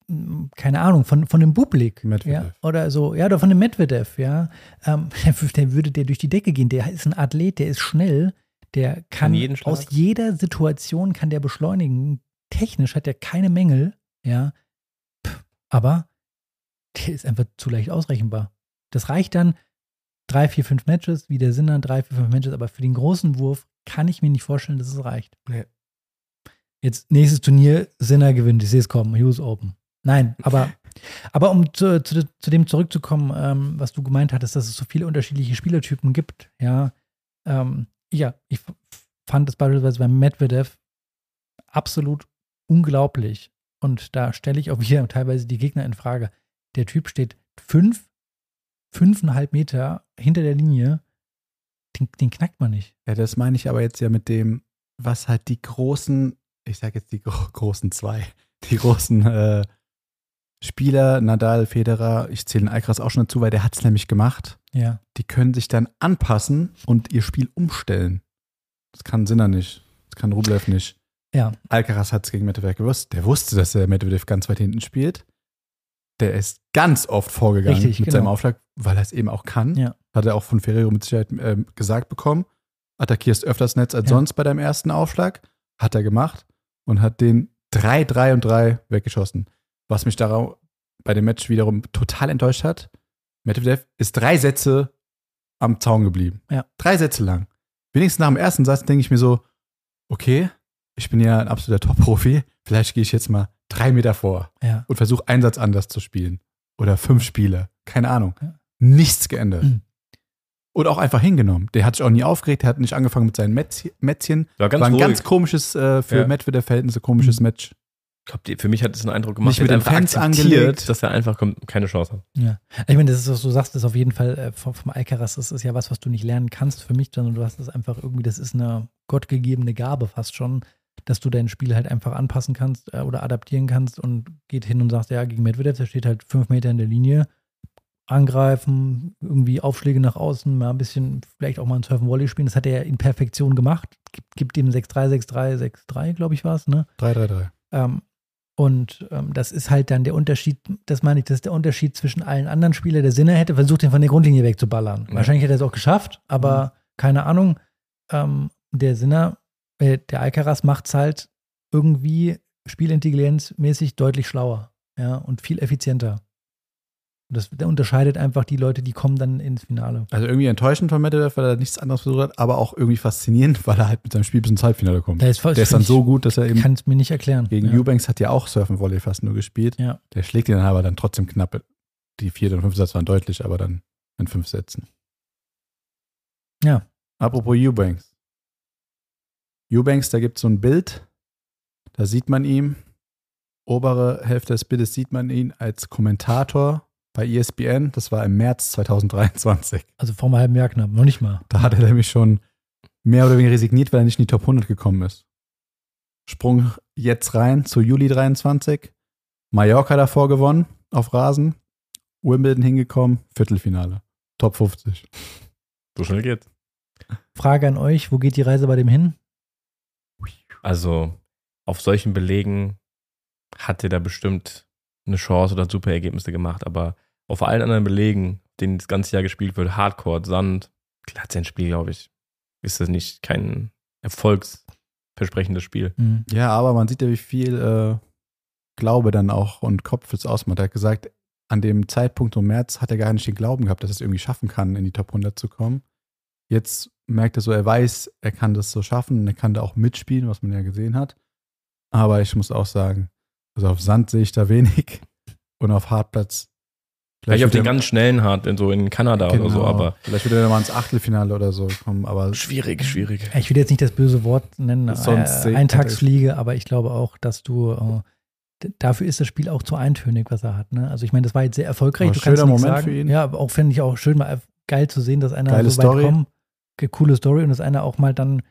mm, keine Ahnung, von, von dem Bublik. Medvedev. Ja, oder so, ja, oder von dem Medvedev, ja. Ähm, der würde der durch die Decke gehen. Der ist ein Athlet, der ist schnell, der kann aus jeder Situation kann der beschleunigen. Technisch hat er keine Mängel, ja. Aber der ist einfach zu leicht ausrechenbar. Das reicht dann drei, vier, fünf Matches, wie der Sinner, drei, vier, fünf Matches, aber für den großen Wurf kann ich mir nicht vorstellen, dass es reicht. Nee. Jetzt nächstes Turnier, Sinner gewinnt, ich sehe es kommen, US Open. Nein, aber, aber um zu, zu, zu dem zurückzukommen, ähm, was du gemeint hattest, dass es so viele unterschiedliche Spielertypen gibt, ja, ähm, ja, ich fand es beispielsweise beim Medvedev absolut unglaublich. Und da stelle ich auch wieder teilweise die Gegner in Frage. Der Typ steht fünf, fünfeinhalb Meter hinter der Linie. Den, den knackt man nicht. Ja, das meine ich aber jetzt ja mit dem, was halt die großen, ich sage jetzt die gro großen zwei, die großen äh, Spieler, Nadal, Federer, ich zähle den Alcaraz auch schon dazu, weil der hat es nämlich gemacht. Ja. Die können sich dann anpassen und ihr Spiel umstellen. Das kann Sinner nicht. Das kann Rublev nicht. Ja. Alcaraz hat es gegen Medvedev gewusst. Der wusste, dass er Medvedev ganz weit hinten spielt. Der ist ganz oft vorgegangen Richtig, mit genau. seinem Aufschlag, weil er es eben auch kann. Ja. Hat er auch von Ferrero mit Sicherheit ähm, gesagt bekommen. Attackierst öfters Netz als Ja. sonst bei deinem ersten Aufschlag. Hat er gemacht und hat den 3, 3 und 3 weggeschossen. Was mich darauf bei dem Match wiederum total enttäuscht hat. Medvedev ist drei Sätze am Zaun geblieben. Ja. Drei Sätze lang. Wenigstens nach dem ersten Satz denke ich mir so, okay, ich bin ja ein absoluter Top-Profi, vielleicht gehe ich jetzt mal drei Meter vor Ja. und versuche einen Satz anders zu spielen. Oder fünf Spiele. Keine Ahnung. Ja. Nichts geändert. Mhm. Und auch einfach hingenommen. Der hat sich auch nie aufgeregt, der hat nicht angefangen mit seinen Mätzchen. War ganz War ein ruhig. ganz komisches, äh, für Ja. Medvedev-Verhältnisse komisches Mhm. Match. Ich glaub, die- für mich hat es einen Eindruck gemacht, Nicht mit den Fans angelegt. dass er einfach kommt, keine Chance hat. Ja. Ich meine, das ist, was du sagst, ist auf jeden Fall äh, vom, vom Alcaraz, das ist ja was, was du nicht lernen kannst für mich, sondern du hast es einfach irgendwie, das ist eine gottgegebene Gabe fast schon, dass du dein Spiel halt einfach anpassen kannst äh, oder adaptieren kannst und geht hin und sagst, ja, gegen Medvedev, der steht halt fünf Meter in der Linie, angreifen, irgendwie Aufschläge nach außen, mal ein bisschen, vielleicht auch mal ein Surfen-Volley spielen. Das hat er in Perfektion gemacht. Gibt, gibt ihm 6-3, 6-3, 6-3, glaube ich, war es, ne? 3-3-3. Ähm, und ähm, das ist halt dann der Unterschied, das meine ich, das ist der Unterschied zwischen allen anderen Spielern. Der Sinne hätte versucht, den von der Grundlinie wegzuballern. Ja. Wahrscheinlich hätte er es auch geschafft, aber keine Ahnung. Ähm, der Sinner, der Alcaraz macht es halt irgendwie spielintelligenzmäßig deutlich schlauer. Ja, und viel effizienter. Und das der unterscheidet einfach die Leute, die kommen dann ins Finale. Also irgendwie enttäuschend von Medvedev, weil er nichts anderes versucht hat, aber auch irgendwie faszinierend, weil er halt mit seinem Spiel bis ins Halbfinale kommt. Der ist, Der ist dann so gut, dass er eben Kann es mir nicht erklären. gegen ja. Eubanks hat ja auch Surfen Volley fast nur gespielt. Ja. Der schlägt ihn dann aber dann trotzdem knapp. Die vierte und fünfte Satz waren deutlich, aber dann in fünf Sätzen. Ja. Apropos Eubanks. Eubanks, da gibt es so ein Bild, da sieht man ihn, obere Hälfte des Bildes sieht man ihn als Kommentator bei ESPN. Das war im März 2023. Also vor einem halben Jahr knapp, noch nicht mal. Da hat er nämlich schon mehr oder weniger resigniert, weil er nicht in die Top 100 gekommen ist. Sprung jetzt rein zu Juli 23. Mallorca davor gewonnen auf Rasen. Wimbledon hingekommen, Viertelfinale. Top 50. So schnell geht's. Frage an euch, wo geht die Reise bei dem hin? Also auf solchen Belegen hat er da bestimmt eine Chance oder super Ergebnisse gemacht, aber auf allen anderen Belegen, denen das ganze Jahr gespielt wird, Hardcore, Sand, glatt sein Spiel, glaube ich, ist das nicht kein erfolgsversprechendes Spiel. Hm. Ja, aber man sieht ja, wie viel äh, Glaube dann auch und Kopf es ausmacht. Er hat gesagt, an dem Zeitpunkt im März hat er gar nicht den Glauben gehabt, dass er es irgendwie schaffen kann, in die Top 100 zu kommen. Jetzt merkt er so, er weiß, er kann das so schaffen und er kann da auch mitspielen, was man ja gesehen hat. Aber ich muss auch sagen, also auf Sand sehe ich da wenig und auf Hartplatz. Vielleicht auf wird den ganz schnellen Hard, in so in Kanada oder so, Genau. aber Vielleicht wird er mal ins Achtelfinale oder so kommen, aber schwierig, schwierig. Ich will jetzt nicht das böse Wort nennen, Sonst äh, Eintagsfliege, aber ich glaube auch, dass du äh, dafür ist das Spiel auch zu eintönig, was er hat. Ne? Also ich meine, das war jetzt sehr erfolgreich. Du ein kannst schöner nichts Moment sagen. für ihn. Ja, aber auch finde ich auch schön, mal geil zu sehen, dass einer Geile so weit Story. kommt. Coole Story und dass einer auch mal dann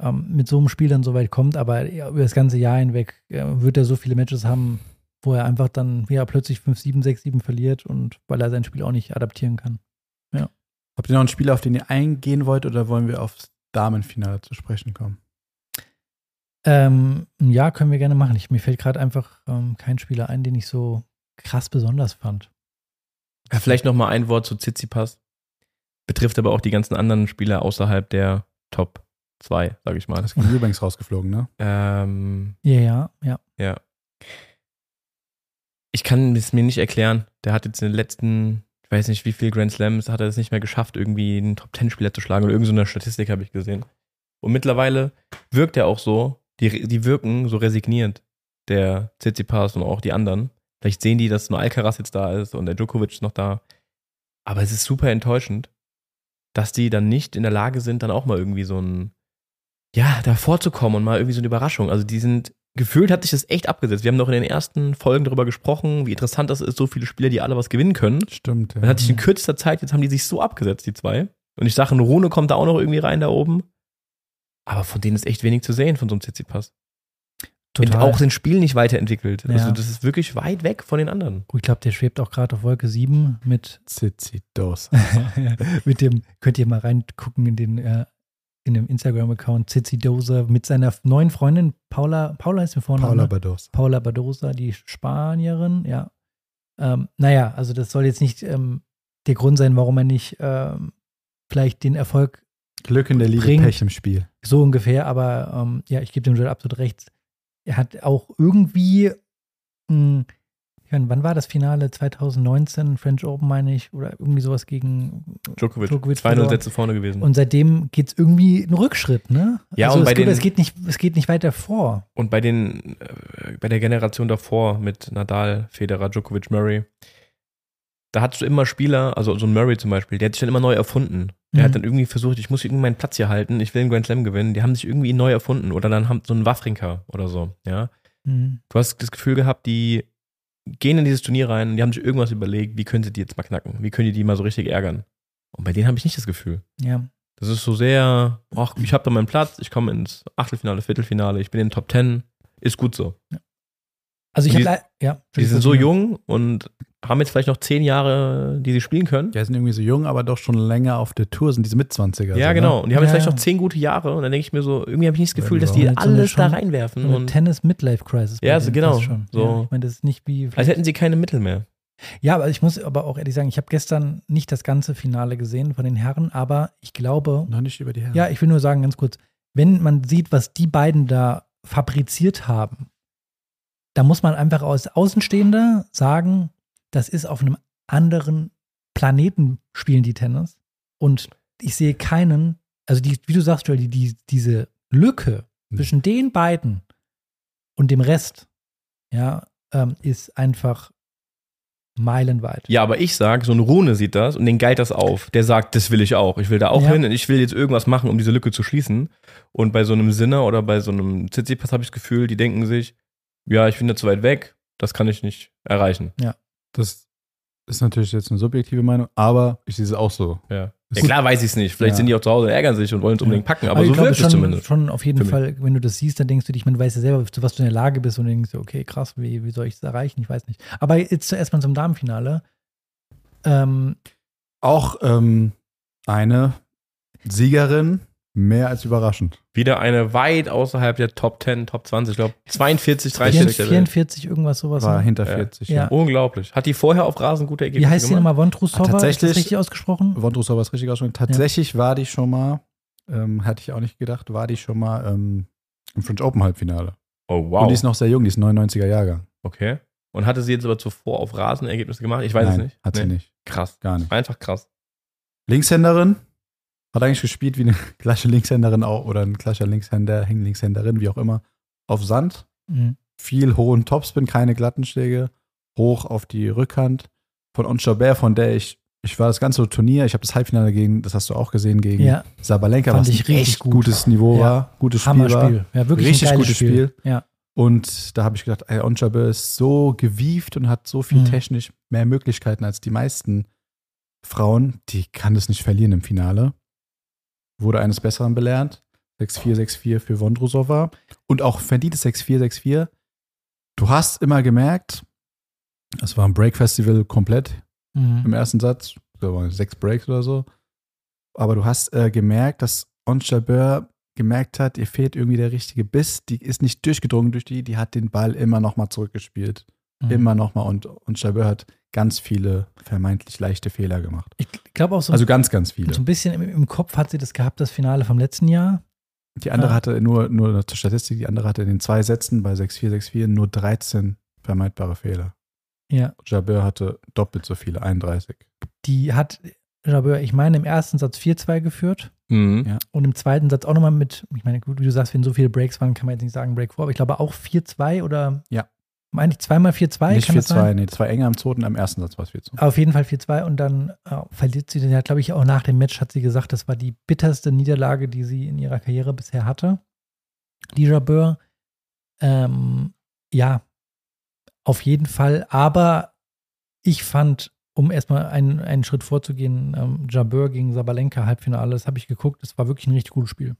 ähm, mit so einem Spiel dann so weit kommt, aber ja, über das ganze Jahr hinweg äh, wird er so viele Matches haben, wo er einfach dann ja plötzlich 5-7, 6-7 verliert und weil er sein Spiel auch nicht adaptieren kann. Habt ihr noch einen Spieler, auf den ihr eingehen wollt oder wollen wir aufs Damenfinale zu sprechen kommen? Ähm, ja, können wir gerne machen. Ich, mir fällt gerade einfach ähm, kein Spieler ein, den ich so krass besonders fand. Ja, vielleicht noch mal ein Wort zu Tsitsipas. Betrifft aber auch die ganzen anderen Spieler außerhalb der Top 2, sage ich mal. Das ist gegen Eubanks rausgeflogen, ne? Ähm, Ja, ja, ja. ja. Ich kann es mir nicht erklären. Der hat jetzt in den letzten, ich weiß nicht wie viel Grand Slams, hat er es nicht mehr geschafft, irgendwie einen Top 10 Spieler zu schlagen oder irgendeine so eine Statistik habe ich gesehen. Und mittlerweile wirkt er auch so, die, die wirken so resigniert, der Tsitsipas und auch die anderen. Vielleicht sehen die, dass nur Alcaraz jetzt da ist und der Djokovic ist noch da. Aber es ist super enttäuschend, dass die dann nicht in der Lage sind, dann auch mal irgendwie so ein, ja, davor zu kommen und mal irgendwie so eine Überraschung. Also die sind, gefühlt hat sich das echt abgesetzt. Wir haben noch in den ersten Folgen darüber gesprochen, wie interessant das ist, so viele Spieler, die alle was gewinnen können. Stimmt, ja. Dann hat sich in kürzester Zeit, jetzt haben die sich so abgesetzt, die zwei. Und ich sage, ein Rune kommt da auch noch irgendwie rein da oben. Aber von denen ist echt wenig zu sehen, von so einem Tsitsipas. Und Total. auch sein Spiel nicht weiterentwickelt. Also Ja. das ist wirklich weit weg von den anderen. ich glaube, der schwebt auch gerade auf Wolke 7 mit, Tsitsidos. mit dem, könnt ihr mal reingucken in den äh, in dem Instagram-Account Zizi Doser mit seiner neuen Freundin Paula, Paula ist mir vorne. Paula Bados. Paula Badosa, die Spanierin, ja. Ähm, naja, also das soll jetzt nicht ähm, der Grund sein, warum er nicht ähm, vielleicht den Erfolg Glück in der Liebe, Bringt- Pech im Spiel. so ungefähr, aber ähm, ja, ich gebe dem Joel absolut recht. Er hat auch irgendwie, mh, ich meine, wann war das Finale? 2019, French Open, meine ich, oder irgendwie sowas gegen. Djokovic, Djokovic 2-0 verloren. Sätze vorne gewesen. Und seitdem geht es irgendwie einen Rückschritt, ne? Ja, also und bei es, geht, den- es, geht nicht, es geht nicht weiter vor. Und bei den, äh, bei der Generation davor mit Nadal, Federer, Djokovic, Murray, da hattest du immer Spieler, also so ein Murray zum Beispiel, der hat sich dann immer neu erfunden. Der Mhm. hat dann irgendwie versucht, ich muss irgendwie meinen Platz hier halten, ich will einen Grand Slam gewinnen. Die haben sich irgendwie neu erfunden. Oder dann haben so ein Wawrinka oder so, ja. Mhm. Du hast das Gefühl gehabt, die gehen in dieses Turnier rein und die haben sich irgendwas überlegt, wie können sie die jetzt mal knacken? Wie können die die mal so richtig ärgern? Und bei denen habe ich nicht das Gefühl. Ja. Das ist so sehr, ach, ich habe da meinen Platz, ich komme ins Achtelfinale, Viertelfinale, ich bin in den Top Ten, ist gut so. Also ich Die- habe ja, Die sind so jung und haben jetzt vielleicht noch zehn Jahre, die sie spielen können. Die sind irgendwie so jung, aber doch schon länger auf der Tour, sind diese Mitzwanziger. Ja, so, genau. Und die haben jetzt Ja, vielleicht ja. noch zehn gute Jahre und dann denke ich mir so, irgendwie habe ich nicht das Gefühl, Ja, dass die so alles da reinwerfen. So Und Tennis-Midlife-Crisis. bei Ja, denen so genau. So. Ja, ich meine, das ist nicht wie. als hätten sie keine Mittel mehr. Ja, aber ich muss aber auch ehrlich sagen, ich habe gestern nicht das ganze Finale gesehen von den Herren, aber ich glaube, Noch nicht über die Herren. ja, ich will nur sagen, ganz kurz, wenn man sieht, was die beiden da fabriziert haben, da muss man einfach als Außenstehender sagen, das ist auf einem anderen Planeten spielen die Tennis. Und ich sehe keinen, also die, wie du sagst, Joel, die, die, diese Lücke Hm. zwischen den beiden und dem Rest, ja, ähm, ist einfach meilenweit. Ja, aber ich sag, so ein Rune sieht das und den geilt das auf. Der sagt, das will ich auch. Ich will da auch Ja. hin und ich will jetzt irgendwas machen, um diese Lücke zu schließen. Und bei so einem Sinner oder bei so einem Tsitsipas habe ich das Gefühl, die denken sich, ja, ich bin da zu weit weg, das kann ich nicht erreichen. Das ist natürlich jetzt eine subjektive Meinung, aber ich sehe es auch so. Ja, ja klar weiß ich es nicht. Vielleicht Ja. sind die auch zu Hause und ärgern sich und wollen es unbedingt packen, aber, ich so wirkt es schon, zumindest. schon auf jeden. Fall, wenn du das siehst, dann denkst du dich, man weiß ja selber, zu was du in der Lage bist und dann denkst du, okay, krass, wie, wie soll ich das erreichen? Ich weiß nicht. Aber jetzt zuerst mal zum Damenfinale. Ähm, Auch ähm, eine Siegerin, mehr als überraschend. Wieder eine weit außerhalb der Top 10, Top 20, ich glaube 42, 30 der Welt. 44, irgendwas sowas. War ne? hinter Ja. 40. Ja. Ja. Unglaublich. Hat die vorher auf Rasen gute Ergebnisse Wie heißt die gemacht? nochmal? Vondrusova? Ah, tatsächlich- Ist das richtig ausgesprochen? Wondrusova ist richtig ausgesprochen. Tatsächlich war die schon mal, ähm, hatte ich auch nicht gedacht, war die schon mal ähm, im French Open Halbfinale. Oh, wow. Und die ist noch sehr jung, die ist 99er Jahrgang. okay. Und hatte sie jetzt aber zuvor auf Rasen Ergebnisse gemacht? Ich weiß Nein, es nicht. Hat sie Nee. nicht. Krass. Gar nicht. Einfach krass. Linkshänderin, hat eigentlich gespielt wie eine gleiche Linkshänderin auch oder ein gleicher Linkshänder, Hängenlinkshänderin, wie auch immer, auf Sand. Mhm. Viel hohen Topspin, keine glatten Schläge, hoch auf die Rückhand. Von Onchaber, von der ich, ich war das ganze Turnier, ich habe das Halbfinale gegen, das hast du auch gesehen, gegen Ja, Sabalenka, Fand was ich ein richtig gut. gutes Niveau Ja. war, gutes Spiel war. Ja, wirklich Richtig gutes Spiel. Spiel. Ja. Und da habe ich gedacht, ey, Onchaber ist so gewieft und hat so viel Mhm. technisch mehr Möglichkeiten als die meisten Frauen. Die kann das nicht verlieren im Finale. Wurde eines Besseren belernt. 6-4, 6-4 für Vondrusova. Und auch verdientes 6-4, 6-4. Du hast immer gemerkt, es war ein Break-Festival komplett Mhm. im ersten Satz. Da waren sechs Breaks oder so. Aber du hast äh, gemerkt, dass Onchaber gemerkt hat, ihr fehlt irgendwie der richtige Biss. Die ist nicht durchgedrungen durch die, die hat den Ball immer nochmal zurückgespielt. Mhm. Immer nochmal. Und, und Jabeur hat ganz viele vermeintlich leichte Fehler gemacht. Ich glaube auch so, Also ganz, ganz viele. so ein bisschen im, im Kopf hat sie das gehabt, das Finale vom letzten Jahr. Die andere Ah. hatte nur, nur zur Statistik, die andere hatte in den zwei Sätzen bei 6-4, 6-4 nur 13 vermeidbare Fehler. Ja. Jabeur hatte doppelt so viele, 31. Die hat Jabeur, ich meine, im ersten Satz 4-2 geführt. Mhm. Ja. Und im zweiten Satz auch nochmal mit, ich meine, gut, wie du sagst, wenn so viele Breaks waren, kann man jetzt nicht sagen Break vor, aber ich glaube auch 4-2 oder Ja. Meine ich zweimal 4-2, Nicht kann das sein? 4-2, nee, das war enger am zweiten, am ersten Satz war es 4-2. Auf jeden Fall 4-2 und dann äh, verliert sie, ja, glaube ich, auch nach dem Match hat sie gesagt, das war die bitterste Niederlage, die sie in ihrer Karriere bisher hatte. Die Jabeur. Ähm, ja, auf jeden Fall. Aber ich fand, um erstmal einen, einen Schritt vorzugehen, ähm, Jabeur gegen Sabalenka Halbfinale, das habe ich geguckt, das war wirklich ein richtig gutes Spiel.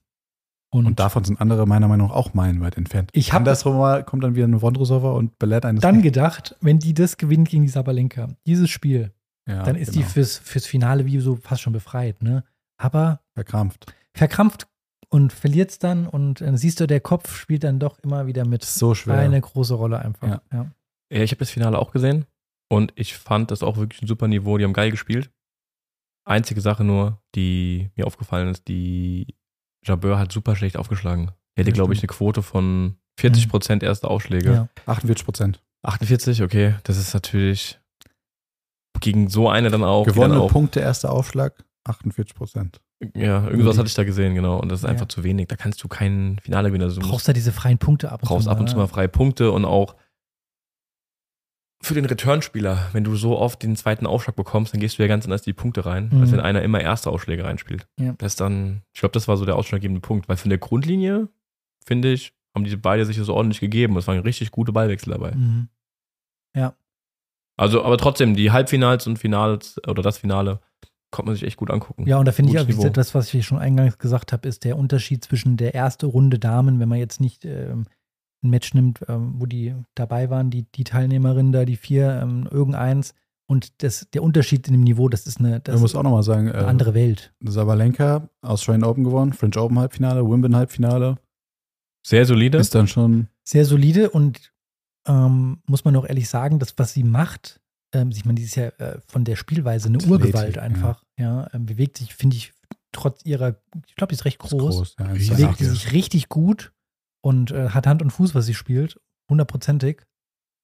Und, Und davon sind andere meiner Meinung nach auch meilenweit entfernt. Ich hab- Andersrum mal kommt dann wieder eine Wondrosova und belehrt eines. dann gedacht, wenn die das gewinnt gegen die Sabalenka, dieses Spiel, ja, dann ist genau. die fürs, fürs Finale wie so fast schon befreit, ne? Aber verkrampft. verkrampft und verliert es dann und äh, siehst du, der Kopf spielt dann doch immer wieder mit. Das so schwer. Eine große Rolle einfach. Ja. Ja. Ja, ich habe das Finale auch gesehen und ich fand das auch wirklich ein super Niveau. Die haben geil gespielt. Einzige Sache nur, die mir aufgefallen ist, die Jabeur hat super schlecht aufgeschlagen. Er hätte, Ja, glaube ich, eine. Quote von 40 Prozent erste Aufschläge. Ja. 48 Prozent. 48, okay, das ist natürlich gegen so eine dann auch. die dann Gewonnene auch Punkte, erster Aufschlag, 48 Prozent. Ja, irgendwas hatte ich da gesehen, genau. Und das ist Ja. einfach zu wenig. Da kannst du kein Finale gewinnen. Also du Brauchst da diese freien Punkte ab und brauchst zu ab und zu mal freie Punkte und auch für den Returnspieler, wenn du so oft den zweiten Aufschlag bekommst, dann gehst du ja ganz anders die Punkte rein, Mhm. als wenn einer immer erste Ausschläge reinspielt. Ja. Das ist dann, ich glaube, das war so der ausschlaggebende Punkt, weil von der Grundlinie, finde ich, haben diese beide sich das ordentlich gegeben. Es waren richtig gute Ballwechsel dabei. Mhm. Also, aber trotzdem, die Halbfinals und Finals oder das Finale konnte man sich echt gut angucken. Ja, und da finde ich, auch, Niveau. das, was ich schon eingangs gesagt habe, ist der Unterschied zwischen der erste Runde Damen, wenn man jetzt nicht ähm, ein Match nimmt, ähm, wo die dabei waren, die, die Teilnehmerinnen da, die vier, ähm, irgendeins. Und das, der Unterschied in dem Niveau, das ist eine, das Man muss ist auch nochmal sagen, eine äh, andere Welt. Sabalenka, Australian Open gewonnen, French Open Halbfinale, Wimbledon Halbfinale. Sehr solide. Ist dann schon Sehr solide und ähm, muss man auch ehrlich sagen, das, was sie macht, ähm, ich meine, die ist ja äh, von der Spielweise eine Athletik, Urgewalt einfach. Ja, ähm, bewegt sich, finde ich, trotz ihrer, ich glaube, die ist recht ist groß. groß. Ja, bewegt sie 1,80. sich richtig gut und äh, hat Hand und Fuß, was sie spielt, hundertprozentig.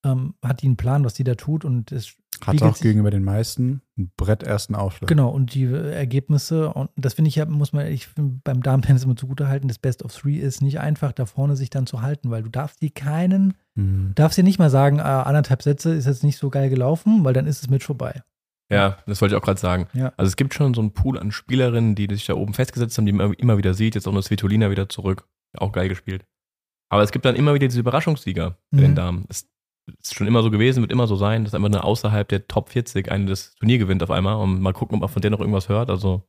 Ähm, hat die einen Plan, was sie da tut und es Hat auch gegenüber den meisten einen Brett ersten Aufschlag. Genau, und die äh, Ergebnisse, und das finde ich ja, muss man, ich beim Damen-Tennis immer zugute halten, das Best of Three ist nicht einfach, da vorne sich dann zu halten, weil du darfst dir keinen, Mhm. darfst dir nicht mal sagen, äh, anderthalb Sätze ist jetzt nicht so geil gelaufen, weil dann ist es mit vorbei. Ja, das wollte ich auch gerade sagen. Ja. Also es gibt schon so einen Pool an Spielerinnen, die sich da oben festgesetzt haben, die man immer wieder sieht. Jetzt auch nur Svitolina wieder zurück. Auch geil gespielt. Aber es gibt dann immer wieder diese Überraschungssieger bei Mhm. den Damen. Es ist schon immer so gewesen, wird immer so sein, dass einfach eine außerhalb der Top 40 eine das Turnier gewinnt auf einmal und mal gucken, ob man von der noch irgendwas hört. Also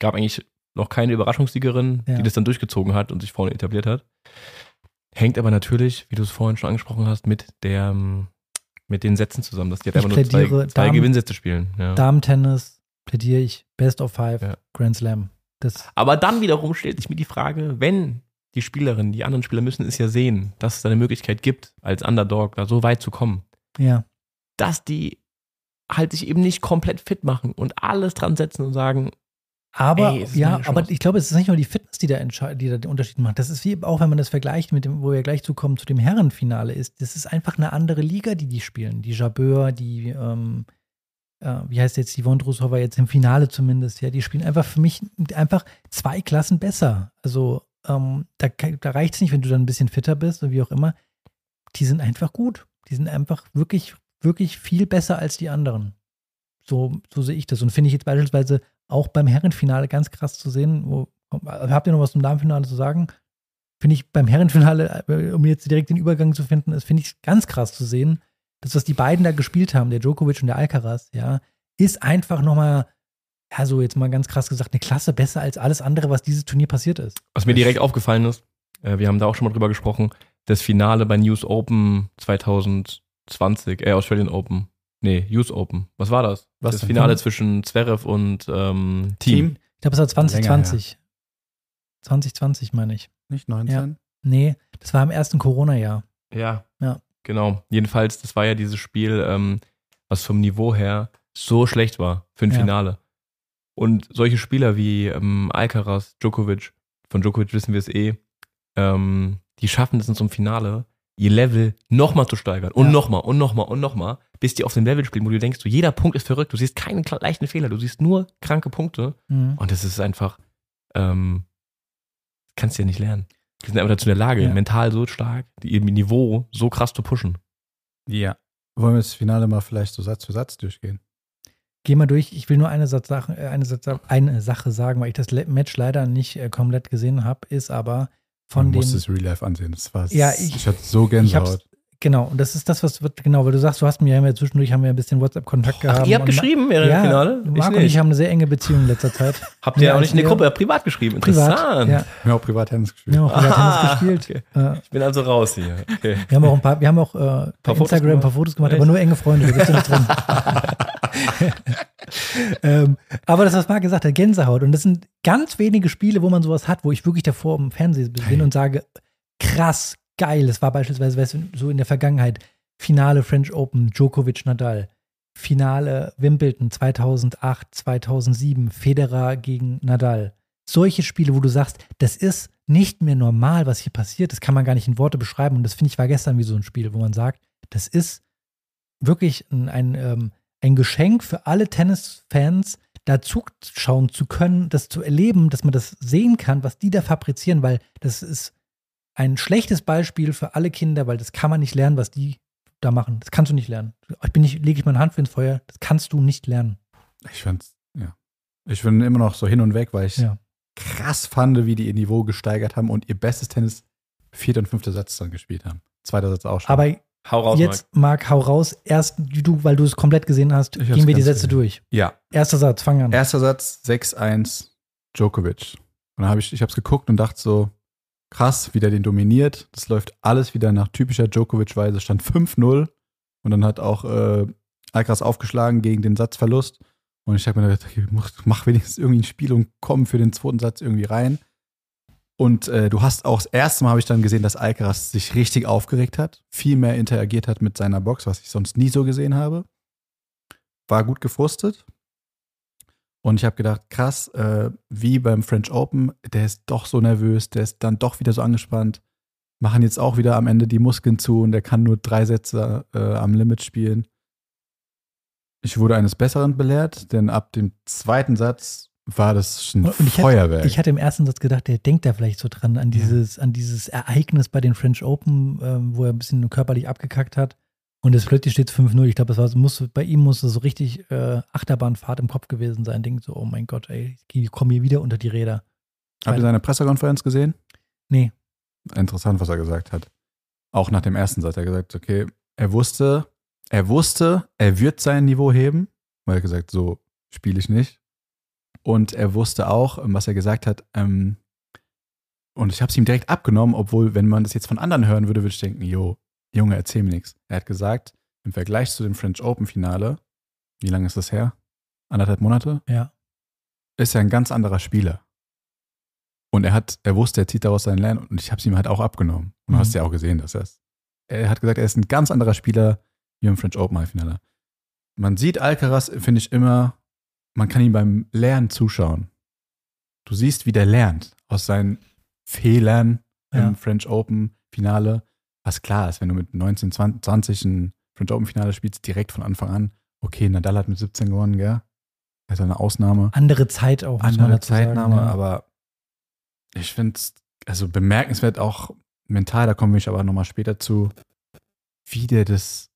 gab eigentlich noch keine Überraschungssiegerin, Ja. die das dann durchgezogen hat und sich vorne etabliert hat. Hängt aber natürlich, wie du es vorhin schon angesprochen hast, mit der ähm, mit den Sätzen zusammen, dass die halt einfach nur zwei, zwei Damen- Gewinnsätze spielen. Ja. Damen-Tennis plädiere ich, Best of Five, Ja. Grand Slam. Das, Aber dann wiederum stellt sich mir die Frage, wenn die Spielerinnen, die anderen Spieler müssen es ja sehen, dass es da eine Möglichkeit gibt, als Underdog da so weit zu kommen, ja. dass die halt sich eben nicht komplett fit machen und alles dran setzen und sagen, Aber Ey, ja, aber ich glaube, es ist nicht nur die Fitness, die da, die da den Unterschied macht. Das ist wie auch, wenn man das vergleicht mit dem, wo wir gleich zukommen, zu dem Herrenfinale ist. Das ist einfach eine andere Liga, die die spielen. Die Jabeur, die, ähm, äh, wie heißt jetzt die Vondrusova jetzt im Finale zumindest, ja, die spielen einfach für mich einfach zwei Klassen besser. Also ähm, da, da reicht es nicht, wenn du dann ein bisschen fitter bist oder wie auch immer. Die sind einfach gut. Die sind einfach wirklich, wirklich viel besser als die anderen. So, so sehe ich das. Und finde ich jetzt beispielsweise auch beim Herrenfinale ganz krass zu sehen. Wo, habt ihr noch was zum Damenfinale zu sagen? Finde ich beim Herrenfinale, äh, um jetzt direkt den Übergang zu finden, ist, finde ich ganz krass zu sehen. Das, was die beiden da gespielt haben, der Djokovic und der Alcaraz, ja, ist einfach nochmal, ja, so jetzt mal ganz krass gesagt, eine Klasse besser als alles andere, was dieses Turnier passiert ist. was mir direkt aufgefallen ist, äh, wir haben da auch schon mal drüber gesprochen, das Finale bei News Open 2020, äh, Australian Open. Nee, US Open. Was war das? Was das denn? Finale Hm. zwischen Zverev und ähm, Team. Ich glaube, es war Länger 2020. 2020, meine ich. Nicht 19? Nee, das war im ersten Corona-Jahr. Ja. Ja. Genau. Jedenfalls, das war ja dieses Spiel, ähm, was vom Niveau her so schlecht war für ein Ja. Finale. Und solche Spieler wie ähm, Alcaraz, Djokovic, von Djokovic wissen wir es eh, ähm, die schaffen es in so einem Finale, ihr Level nochmal zu steigern und Ja. nochmal und nochmal und nochmal, bis die auf dem Level spielen, wo du denkst, so, jeder Punkt ist verrückt, du siehst keinen leichten Fehler, du siehst nur kranke Punkte Mhm. und das ist einfach, ähm, kannst du ja nicht lernen. Die sind einfach dazu in der Lage, Ja. mental so stark, ihr Niveau so krass zu pushen. Ja. Wollen wir das Finale mal vielleicht so Satz für Satz durchgehen? Geh mal durch. Ich will nur eine, Satz, Sache- äh, eine, Satz, eine Sache sagen, weil ich das Match leider nicht äh, komplett gesehen habe, ist aber von Man den. muss es Real Life ansehen. Das war, Ja, ich, ich- hatte so Gänsehaut. Genau, und das ist das, was wird, genau, weil du sagst, du hast mir ja immer zwischendurch haben wir ein bisschen WhatsApp-Kontakt gehabt. Ihr habt und geschrieben während ja, dem Finale? Marc und ich haben eine sehr enge Beziehung in letzter Zeit. Habt ihr Ja, auch nicht in der Gruppe privat geschrieben? Privat. Interessant. Ja, Wir haben auch privat Tennis gespielt. wir haben auch privat Ah, Tennis gespielt. Äh, Ich bin also raus hier. Okay. wir haben auch ein paar, wir haben auch äh, bei Fotos Instagram ein paar gemacht? Fotos gemacht, Echt? aber nur enge Freunde, da bist du nicht drin. ähm, aber das, was Marc gesagt hat, Gänsehaut. Und das sind ganz wenige Spiele, wo man sowas hat, wo ich wirklich davor im Fernsehen bin Hey. und sage, krass, geil. Das war beispielsweise weißt du, so in der Vergangenheit. Finale French Open, Djokovic Nadal. Finale Wimbledon 2008, 2007, Federer gegen Nadal. Solche Spiele, wo du sagst, das ist nicht mehr normal, was hier passiert. Das kann man gar nicht in Worte beschreiben. Und das finde ich war gestern wie so ein Spiel, wo man sagt, das ist wirklich ein, ein, ähm, ein Geschenk für alle Tennisfans, da zuschauen zu können, das zu erleben, dass man das sehen kann, was die da fabrizieren, weil das ist ein schlechtes Beispiel für alle Kinder, weil das kann man nicht lernen, was die da machen. Das kannst du nicht lernen. Ich bin nicht, lege ich meine Hand für ins Feuer, das kannst du nicht lernen. Ich fand's, ja. Ich bin immer noch so hin und weg, weil ich Ja. krass fand, wie die ihr Niveau gesteigert haben und ihr bestes Tennis vierter und fünfter Satz dann gespielt haben. Zweiter Satz auch schon. Aber Hau raus, Jetzt, Marc, hau raus. Erst du, weil du es komplett gesehen hast, Ich gehen wir die Sätze gesehen. durch. Ja, Erster Satz, fang an. erster Satz 6-1 Djokovic. Und dann habe ich, ich habe es geguckt und dachte so, krass, wie der den dominiert. Das läuft alles wieder nach typischer Djokovic-Weise. Stand 5-0 und dann hat auch äh, Alcaraz aufgeschlagen gegen den Satzverlust. Und ich habe mir gedacht, mach, mach wenigstens irgendwie ein Spiel und komm für den zweiten Satz irgendwie rein. Und äh, du hast auch das erste Mal habe ich dann gesehen, dass Alcaraz sich richtig aufgeregt hat, viel mehr interagiert hat mit seiner Box, was ich sonst nie so gesehen habe. War gut gefrustet. Und ich habe gedacht, krass, äh, wie beim French Open, der ist doch so nervös, der ist dann doch wieder so angespannt. Machen jetzt auch wieder am Ende die Muskeln zu und der kann nur drei Sätze äh, am Limit spielen. Ich wurde eines Besseren belehrt, denn ab dem zweiten Satz war das ein Und ich hatte- Feuerwerk. Ich hatte im ersten Satz gedacht, der denkt da vielleicht so dran, an dieses, an dieses Ereignis bei den French Open, ähm, wo er ein bisschen körperlich abgekackt hat. Und es plötzlich steht 5-0. Ich glaube, das war, muss, bei ihm muss es so richtig äh, Achterbahnfahrt im Kopf gewesen sein. Denkt so, oh mein Gott, ey, ich komme hier wieder unter die Räder. Habt ihr seine Pressekonferenz gesehen? Nee. Interessant, was er gesagt hat. Auch nach dem ersten Satz. Er hat gesagt, okay, er wusste, er wusste, er wird sein Niveau heben, weil er hat gesagt, so spiele ich nicht. Und er wusste auch, ähm, was er gesagt hat, ähm, und ich habe es ihm direkt abgenommen, obwohl, wenn man das jetzt von anderen hören würde, würde ich denken, jo, Junge, erzähl mir nichts. Er hat gesagt, im Vergleich zu dem French Open Finale, wie lange ist das her? Anderthalb Monate? Ja. ist er ein ganz anderer Spieler. Und er hat, er wusste, er zieht daraus seinen Lernen und ich habe es ihm halt auch abgenommen. Und du Mhm. hast ja auch gesehen, dass er es. Er hat gesagt, er ist ein ganz anderer Spieler wie im French Open Halbfinale. Man sieht Alcaraz, finde ich immer, man kann ihm beim Lernen zuschauen. Du siehst, wie der lernt aus seinen Fehlern Ja. im French Open Finale. Was klar ist, wenn du mit 19, 20, 20 ein French Open Finale spielst, direkt von Anfang an. Okay, Nadal hat mit 17 gewonnen, gell? Das ist eine Ausnahme Andere Zeit auch, andere dazu sagen, Zeitnahme, ja. aber ich finde es also bemerkenswert auch mental, da kommen wir aber nochmal später zu, wie der das,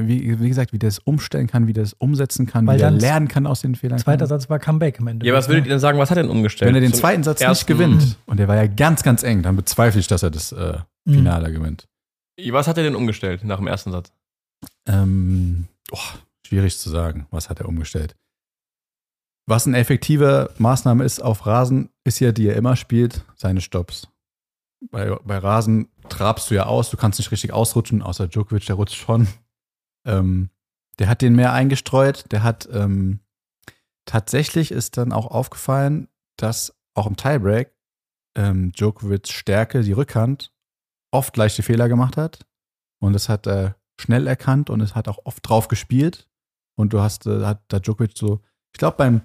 wie, wie gesagt, wie der das umstellen kann, wie der das umsetzen kann, Weil wie der dann lernen kann aus den Fehlern. Zweiter kann. Satz war Comeback am Ende. Ja, was würdet ihr denn sagen, was hat er denn umgestellt? Wenn er den zweiten Satz nicht gewinnt, und der war ja ganz, ganz eng, dann bezweifle ich, dass er das äh, Mhm. Finale gewinnt. Was hat er denn umgestellt nach dem ersten Satz? Ähm, oh, schwierig zu sagen, was hat er umgestellt. Was eine effektive Maßnahme ist auf Rasen, ist ja, die er immer spielt, seine Stops. Bei, bei Rasen trabst du ja aus, du kannst nicht richtig ausrutschen, außer Djokovic, der rutscht schon. Ähm, der hat den mehr eingestreut, der hat ähm, tatsächlich ist dann auch aufgefallen, dass auch im Tiebreak ähm, Djokovic Stärke, die Rückhand, oft leichte Fehler gemacht hat. Und das hat er schnell erkannt und es hat auch oft drauf gespielt. Und du hast, äh, hat da Djokovic so, ich glaube beim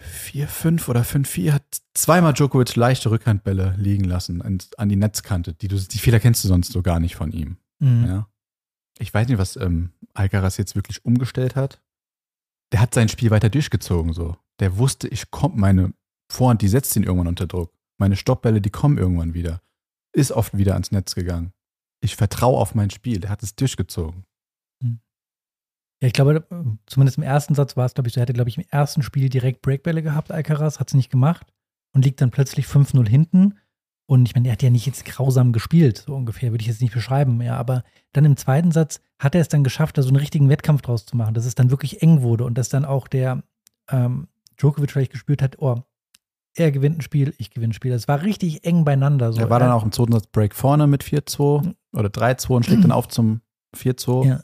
4-5 oder 5-4 hat zweimal Djokovic leichte Rückhandbälle liegen lassen an, an die Netzkante. Die, du, die Fehler kennst du sonst so gar nicht von ihm. Mhm. Ja. Ich weiß nicht, was ähm, Alcaraz jetzt wirklich umgestellt hat. Der hat sein Spiel weiter durchgezogen so. Der wusste, ich komme, meine Vorhand, die setzt ihn irgendwann unter Druck. Meine Stoppbälle, die kommen irgendwann wieder. Ist oft wieder ans Netz gegangen. Ich vertraue auf mein Spiel. Der hat es durchgezogen. Ja, ich glaube, zumindest im ersten Satz war es, glaube ich, so, er hatte, glaube ich, im ersten Spiel direkt Breakbälle gehabt, Alcaraz, hat es nicht gemacht und liegt dann plötzlich 5-0 hinten. Und ich meine, er hat ja nicht jetzt grausam gespielt, so ungefähr, würde ich jetzt nicht beschreiben, ja, aber dann im zweiten Satz hat er es dann geschafft, da so einen richtigen Wettkampf draus zu machen, dass es dann wirklich eng wurde und dass dann auch der ähm, Djokovic vielleicht gespürt hat, oh, er gewinnt ein Spiel, ich gewinne ein Spiel. Es war richtig eng beieinander. So. er war dann auch im zweiten Satz Break vorne mit 4-2 oder 3-2 und schlägt dann auf zum 4-2. Ja.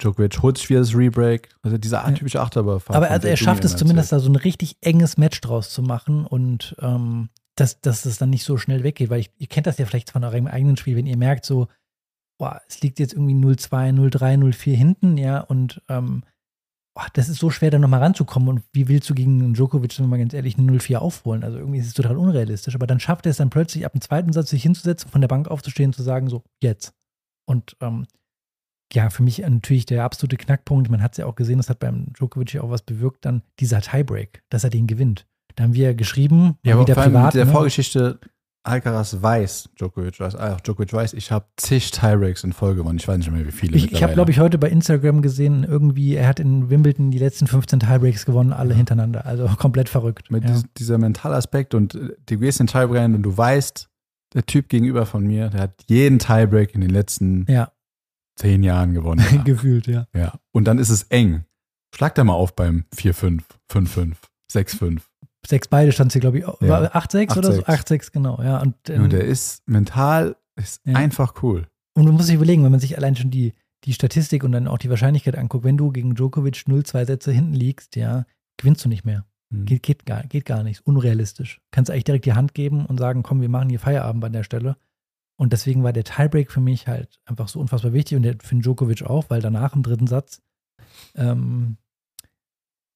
Djokovic holt sich wieder das Rebreak. Also diese Ja. typische Achterbahnfahrt. Aber also er schafft es zumindest, da so ein richtig enges Match draus zu machen und ähm, dass, dass es dann nicht so schnell weggeht, weil ich, ihr kennt das ja vielleicht von eurem eigenen Spiel, wenn ihr merkt, so, boah, es liegt jetzt irgendwie 0-2, 0-3, 0-4 hinten, ja, und ähm, boah, das ist so schwer, da nochmal ranzukommen. Und wie willst du gegen Djokovic, wenn wir mal ganz ehrlich, eine 0-4 aufholen? Also irgendwie ist es total unrealistisch. Aber dann schafft er es dann plötzlich ab dem zweiten Satz sich hinzusetzen, von der Bank aufzustehen und zu sagen, so, jetzt. Und ähm, ja, für mich natürlich der absolute Knackpunkt. Man hat es ja auch gesehen, das hat beim Djokovic ja auch was bewirkt, dann dieser Tiebreak, dass er den gewinnt. Da haben wir geschrieben, Ja, aber wieder vor allem privat. mit der ne? Vorgeschichte, Alcaraz weiß, Djokovic weiß, ah, Djokovic weiß, ich habe zig Tiebreaks in Folge gewonnen. Ich weiß nicht mehr, wie viele Ich, ich habe, glaube ich, heute bei Instagram gesehen, irgendwie, er hat in Wimbledon die letzten 15 Tiebreaks gewonnen, alle Ja. hintereinander. Also komplett verrückt. Mit ja. dies- dieser mentale Aspekt und äh, du gehst in den Tiebreak und du weißt, der Typ gegenüber von mir, der hat jeden Tiebreak in den letzten Ja, zehn Jahren gewonnen. Gefühlt, ja. ja. Und dann ist es eng. Schlag da mal auf beim 4-5, 5-5, 6-5. Sechs beide stand sie, glaube ich, Ja. war 8-6 oder so? 8-6. 8-6, genau, ja. Und, ähm, Und der ist mental, ist Ja. einfach cool. Und du musst dich überlegen, wenn man sich allein schon die, die Statistik und dann auch die Wahrscheinlichkeit anguckt, wenn du gegen Djokovic 0-2 Sätze hinten liegst, ja, gewinnst du nicht mehr. Mhm. Geht, geht, gar, geht gar nicht. Ist unrealistisch. Kannst eigentlich direkt die Hand geben und sagen, komm, wir machen hier Feierabend an der Stelle. Und deswegen war der Tiebreak für mich halt einfach so unfassbar wichtig und der für Djokovic auch, weil danach im dritten Satz ähm,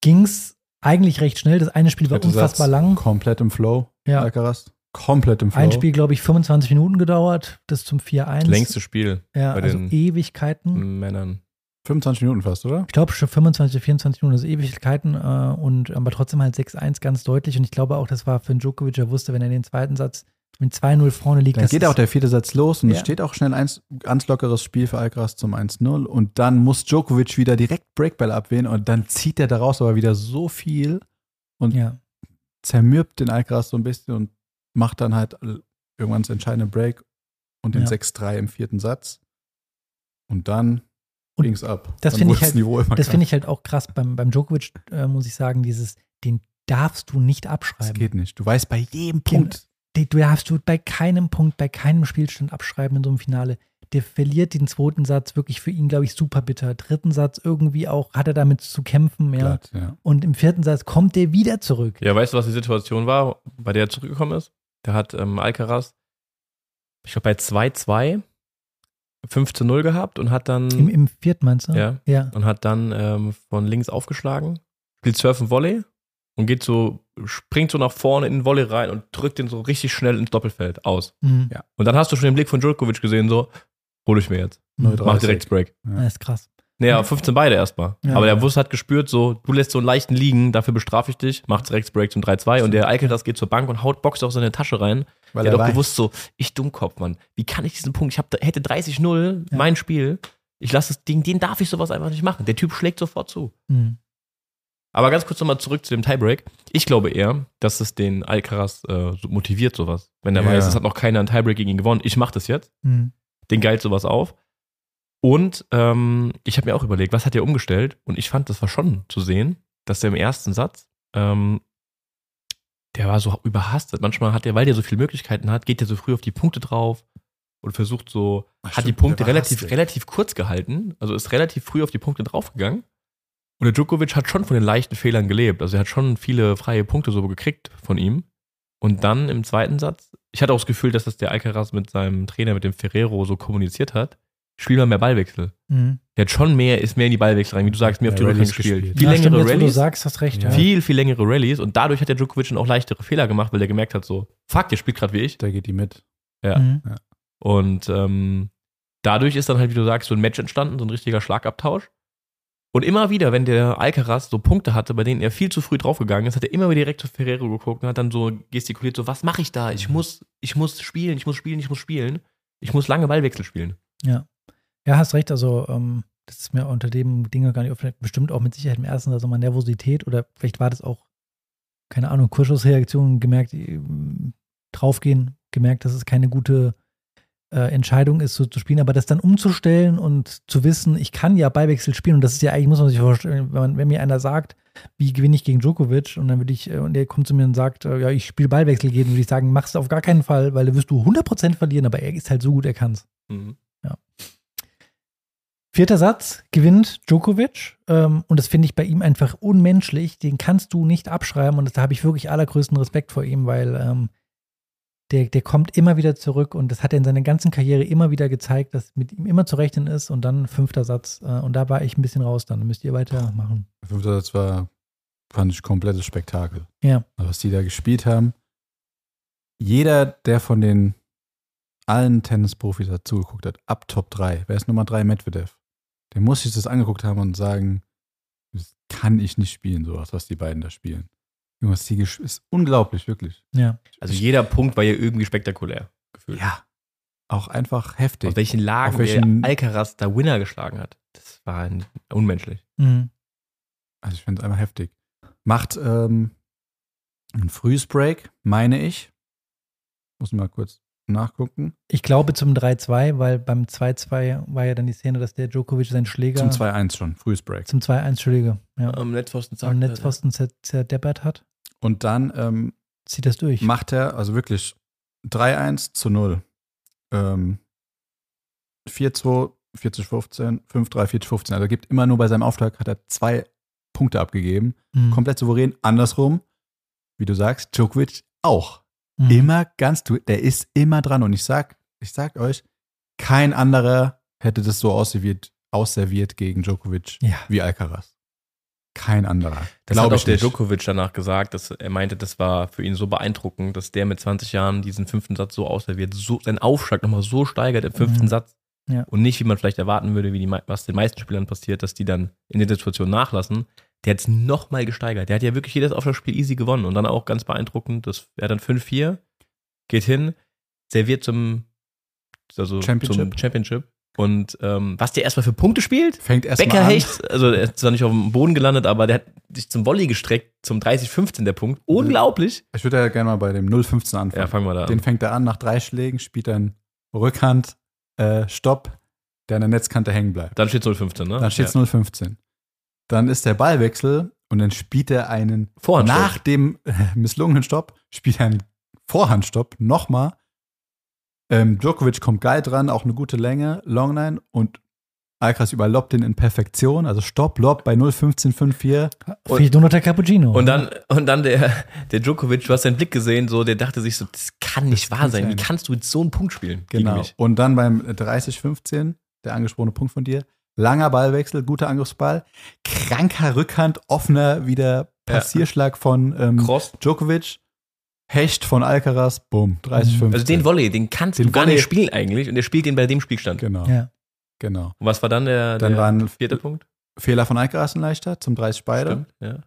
ging es eigentlich recht schnell. Das eine Spiel war Dritter unfassbar Satz, lang. Komplett im Flow, Ja. Alcaraz. Komplett im Flow. Ein Spiel, glaube ich, 25 Minuten gedauert, das zum 4-1. Das längste Spiel ja, bei also den- Ewigkeiten. Männern. 25 Minuten fast, oder? Ich glaube schon 25, 24 Minuten, also Ewigkeiten äh, und aber trotzdem halt 6-1 ganz deutlich. Und ich glaube auch, das war für Djokovic, er wusste, wenn er den zweiten Satz mit 2-0 vorne liegt, Dann das geht auch der vierte Satz los und es Ja. steht auch schnell ein ganz lockeres Spiel für Alcaraz zum 1-0 und dann muss Djokovic wieder direkt Breakball abwehren und dann zieht er daraus aber wieder so viel und ja, zermürbt den Alcaraz so ein bisschen und macht dann halt irgendwann das entscheidende Break und den Ja. 6-3 im vierten Satz und dann ging es ab. das Dann finde ich halt- das finde ich halt auch krass beim, beim Djokovic, äh, muss ich sagen, dieses, den darfst du nicht Das abschreiben. geht nicht. Du weißt bei jedem Genau. Punkt. Du darfst du bei keinem Punkt, bei keinem Spielstand abschreiben in so einem Finale. Der verliert den zweiten Satz wirklich für ihn, glaube ich, super bitter. Dritten Satz irgendwie auch, hat er damit zu kämpfen, ja. Glatt, ja. Und im vierten Satz kommt der wieder zurück. Ja, weißt du, was die Situation war, bei der er zurückgekommen ist? Der hat ähm, Alcaraz, ich glaube, bei 2-2 5-0 gehabt und hat dann, Im, Im vierten meinst du? ja, Ja. und hat dann ähm, von links aufgeschlagen, spielt Surfen Volley und geht so, springt so nach vorne in den Volley rein und drückt den so richtig schnell ins Doppelfeld aus. Mhm. Ja. Und dann hast du schon den Blick von Djokovic gesehen, so, hole ich mir jetzt. 0-3. Mach direkt das Break. Das ist krass. Naja, 15 beide erstmal. Ja. Aber der Bus hat gespürt, so, du lässt so einen leichten liegen, dafür bestrafe ich dich, macht direkt das Break zum 3-2 und der Alcaraz geht zur Bank und haut Box auf seine Tasche rein. Weil der er hat doch weiß, gewusst, so, ich Dummkopf, Mann. Wie kann ich diesen Punkt? Ich hab, hätte 30-0, Ja. mein Spiel. Ich lasse das Ding, den darf ich sowas einfach nicht machen. Der Typ schlägt sofort zu. Mhm. Aber ganz kurz nochmal zurück zu dem Tiebreak. Ich glaube eher, dass es den Alcaraz äh, so motiviert, sowas. Wenn er Ja. weiß, es hat noch keiner einen Tiebreak gegen ihn gewonnen. Ich mach das jetzt. Mhm. Den geilt sowas auf. Und ähm, ich habe mir auch überlegt, was hat er umgestellt? Und ich fand, das war schon zu sehen, dass der im ersten Satz, ähm, der war so überhastet. Manchmal hat er, weil der so viele Möglichkeiten hat, geht er so früh auf die Punkte drauf und versucht so, Ach, hat die stimmt, Punkte der war relativ, hastig. relativ kurz gehalten, also ist relativ früh auf die Punkte draufgegangen. Und der Djokovic hat schon von den leichten Fehlern gelebt. Also er hat schon viele freie Punkte so gekriegt von ihm. Und dann im zweiten Satz, ich hatte auch das Gefühl, dass das der Alcaraz mit seinem Trainer, mit dem Ferrero, so kommuniziert hat. Spiel mal mehr Ballwechsel. Mhm. Der hat schon mehr, ist mehr in die Ballwechsel rein, wie du sagst, mehr auf die Rallyes gespielt. gespielt. Viel Ja, längere wo du Rallyes, sagst, hast recht. Ja. viel, viel längere Rallyes. Und dadurch hat der Djokovic dann auch leichtere Fehler gemacht, weil der gemerkt hat, so, fuck, der spielt gerade wie ich. Da geht die mit. Ja. Mhm. Und ähm, dadurch ist dann halt, wie du sagst, so ein Match entstanden, so ein richtiger Schlagabtausch. Und immer wieder, wenn der Alcaraz so Punkte hatte, bei denen er viel zu früh draufgegangen ist, hat er immer wieder direkt zu Ferrero geguckt und hat dann so gestikuliert, so, was mache ich da? Ich muss, ich muss spielen, ich muss spielen, ich muss spielen. Ich muss lange Ballwechsel spielen. Ja. Ja, hast recht. Also, ähm, das ist mir unter dem Ding gar nicht aufgefallen. Bestimmt auch mit Sicherheit im ersten Satz mal Nervosität oder vielleicht war das auch, keine Ahnung, Kurschussreaktion gemerkt, ähm, draufgehen, gemerkt, dass es keine gute Entscheidung ist, so zu spielen, aber das dann umzustellen und zu wissen, ich kann ja Ballwechsel spielen und das ist ja eigentlich, muss man sich vorstellen, wenn, man, wenn mir einer sagt, wie gewinne ich gegen Djokovic und dann würde ich, äh, und der kommt zu mir und sagt, äh, ja, ich spiele Ballwechsel gehen, würde ich sagen, machst du auf gar keinen Fall, weil da wirst du 100% verlieren, aber er ist halt so gut, er kann's. Mhm. Vierter Satz gewinnt Djokovic ähm, und das finde ich bei ihm einfach unmenschlich. Den kannst du nicht abschreiben und da habe ich wirklich allergrößten Respekt vor ihm, weil ähm, der, der kommt immer wieder zurück und das hat er in seiner ganzen Karriere immer wieder gezeigt, dass mit ihm immer zu rechnen ist und dann fünfter Satz äh, und da war ich ein bisschen raus dann. Müsst ihr weitermachen. Der fünfte Satz war, fand ich, komplettes Spektakel. Ja. Also, was die da gespielt haben. Jeder, der von den allen Tennisprofis dazugeguckt hat, ab Top 3, wer ist Nummer 3? Medvedev. Der muss sich das angeguckt haben und sagen, das kann ich nicht spielen, sowas, was die beiden da spielen. Irgendwas, die ist unglaublich, wirklich. Ja. Also jeder Punkt war ja irgendwie spektakulär gefühlt. Ja. Auch einfach heftig. Aus welchen Lagen Auf welchen- der Alcaraz da Winner geschlagen hat. Das war ein- unmenschlich. Mhm. Also ich finde es einfach heftig. Macht ähm, ein frühes Break, meine ich. Muss mal kurz nachgucken. Ich glaube zum 3-2, weil beim 2-2 war ja dann die Szene, dass der Djokovic seinen Schläger Zum 2-1 schon, frühes Break. zum 2-1 Entschuldige, ja, Am Netzpfosten am Netzpfosten zer zerdeppert hat. Und dann ähm, Zieht das durch. macht er, also wirklich 3-1 zu 0. Ähm, 4-2, 40-15, 5-3, 40-15. Also er gibt immer nur bei seinem Auftrag, hat er zwei Punkte abgegeben. Mhm. Komplett souverän. Andersrum, wie du sagst, Djokovic auch. Mhm. Immer ganz, der ist immer dran. Und ich sag, ich sag euch, kein anderer hätte das so ausserviert, ausserviert gegen Djokovic Ja. wie Alcaraz. Kein anderer. Das Glaub hat auch ich der nicht. Djokovic danach gesagt, dass er meinte, das war für ihn so beeindruckend, dass der mit 20 Jahren diesen fünften Satz so ausserviert, so seinen Aufschlag nochmal so steigert im fünften Mhm. Satz. Ja. Und nicht, wie man vielleicht erwarten würde, wie die, was den meisten Spielern passiert, dass die dann in der Situation nachlassen. Der hat es nochmal gesteigert. Der hat ja wirklich jedes Aufschlagspiel easy gewonnen und dann auch ganz beeindruckend, das er dann 5-4, geht hin, serviert zum, also Championship. zum Championship. Und ähm, was der erstmal für Punkte spielt, Fängt erst mal Becker an. Hecht, also er ist zwar nicht auf dem Boden gelandet, aber der hat sich zum Volley gestreckt, zum 30-15 der Punkt. Unglaublich. Ich würde ja gerne mal bei dem 0-15 anfangen. Ja, fangen wir da Den an. fängt er an, nach drei Schlägen spielt er einen Rückhand, äh, Stopp, der an der Netzkante hängen bleibt. Dann steht 0-15, ne? Dann steht es ja. 0-15. Dann ist der Ballwechsel und dann spielt er einen, Vorhandstopp. nach dem äh, misslungenen Stopp, spielt er einen Vorhandstopp nochmal. Ähm, Djokovic kommt geil dran, auch eine gute Länge, Longline und Alcaraz überloppt den in Perfektion, also Stopp, Lob bei 0-15, 5-4. Und- Fehlt nur noch der Cappuccino. Und dann, und dann der, der Djokovic, du hast seinen Blick gesehen, so, der dachte sich so, das kann nicht Das wahr kann sein. Wie sein. kannst du jetzt so einen Punkt spielen gegen Genau. mich? Und dann beim 30-15, der angesprochene Punkt von dir, langer Ballwechsel, guter Angriffsball, kranker Rückhand, offener wieder Passierschlag von ähm, Cross. Djokovic, Hecht von Alcaraz, bumm, 30-15. Also den Volley, den kannst Den du gar Volley- nicht spielen eigentlich und der spielt den bei dem Spielstand. Genau, ja. genau. Und was war dann der, Dann der war ein vierte Punkt? Fehler von Alcaraz ein leichter, zum 30 beide. Stimmt, ja.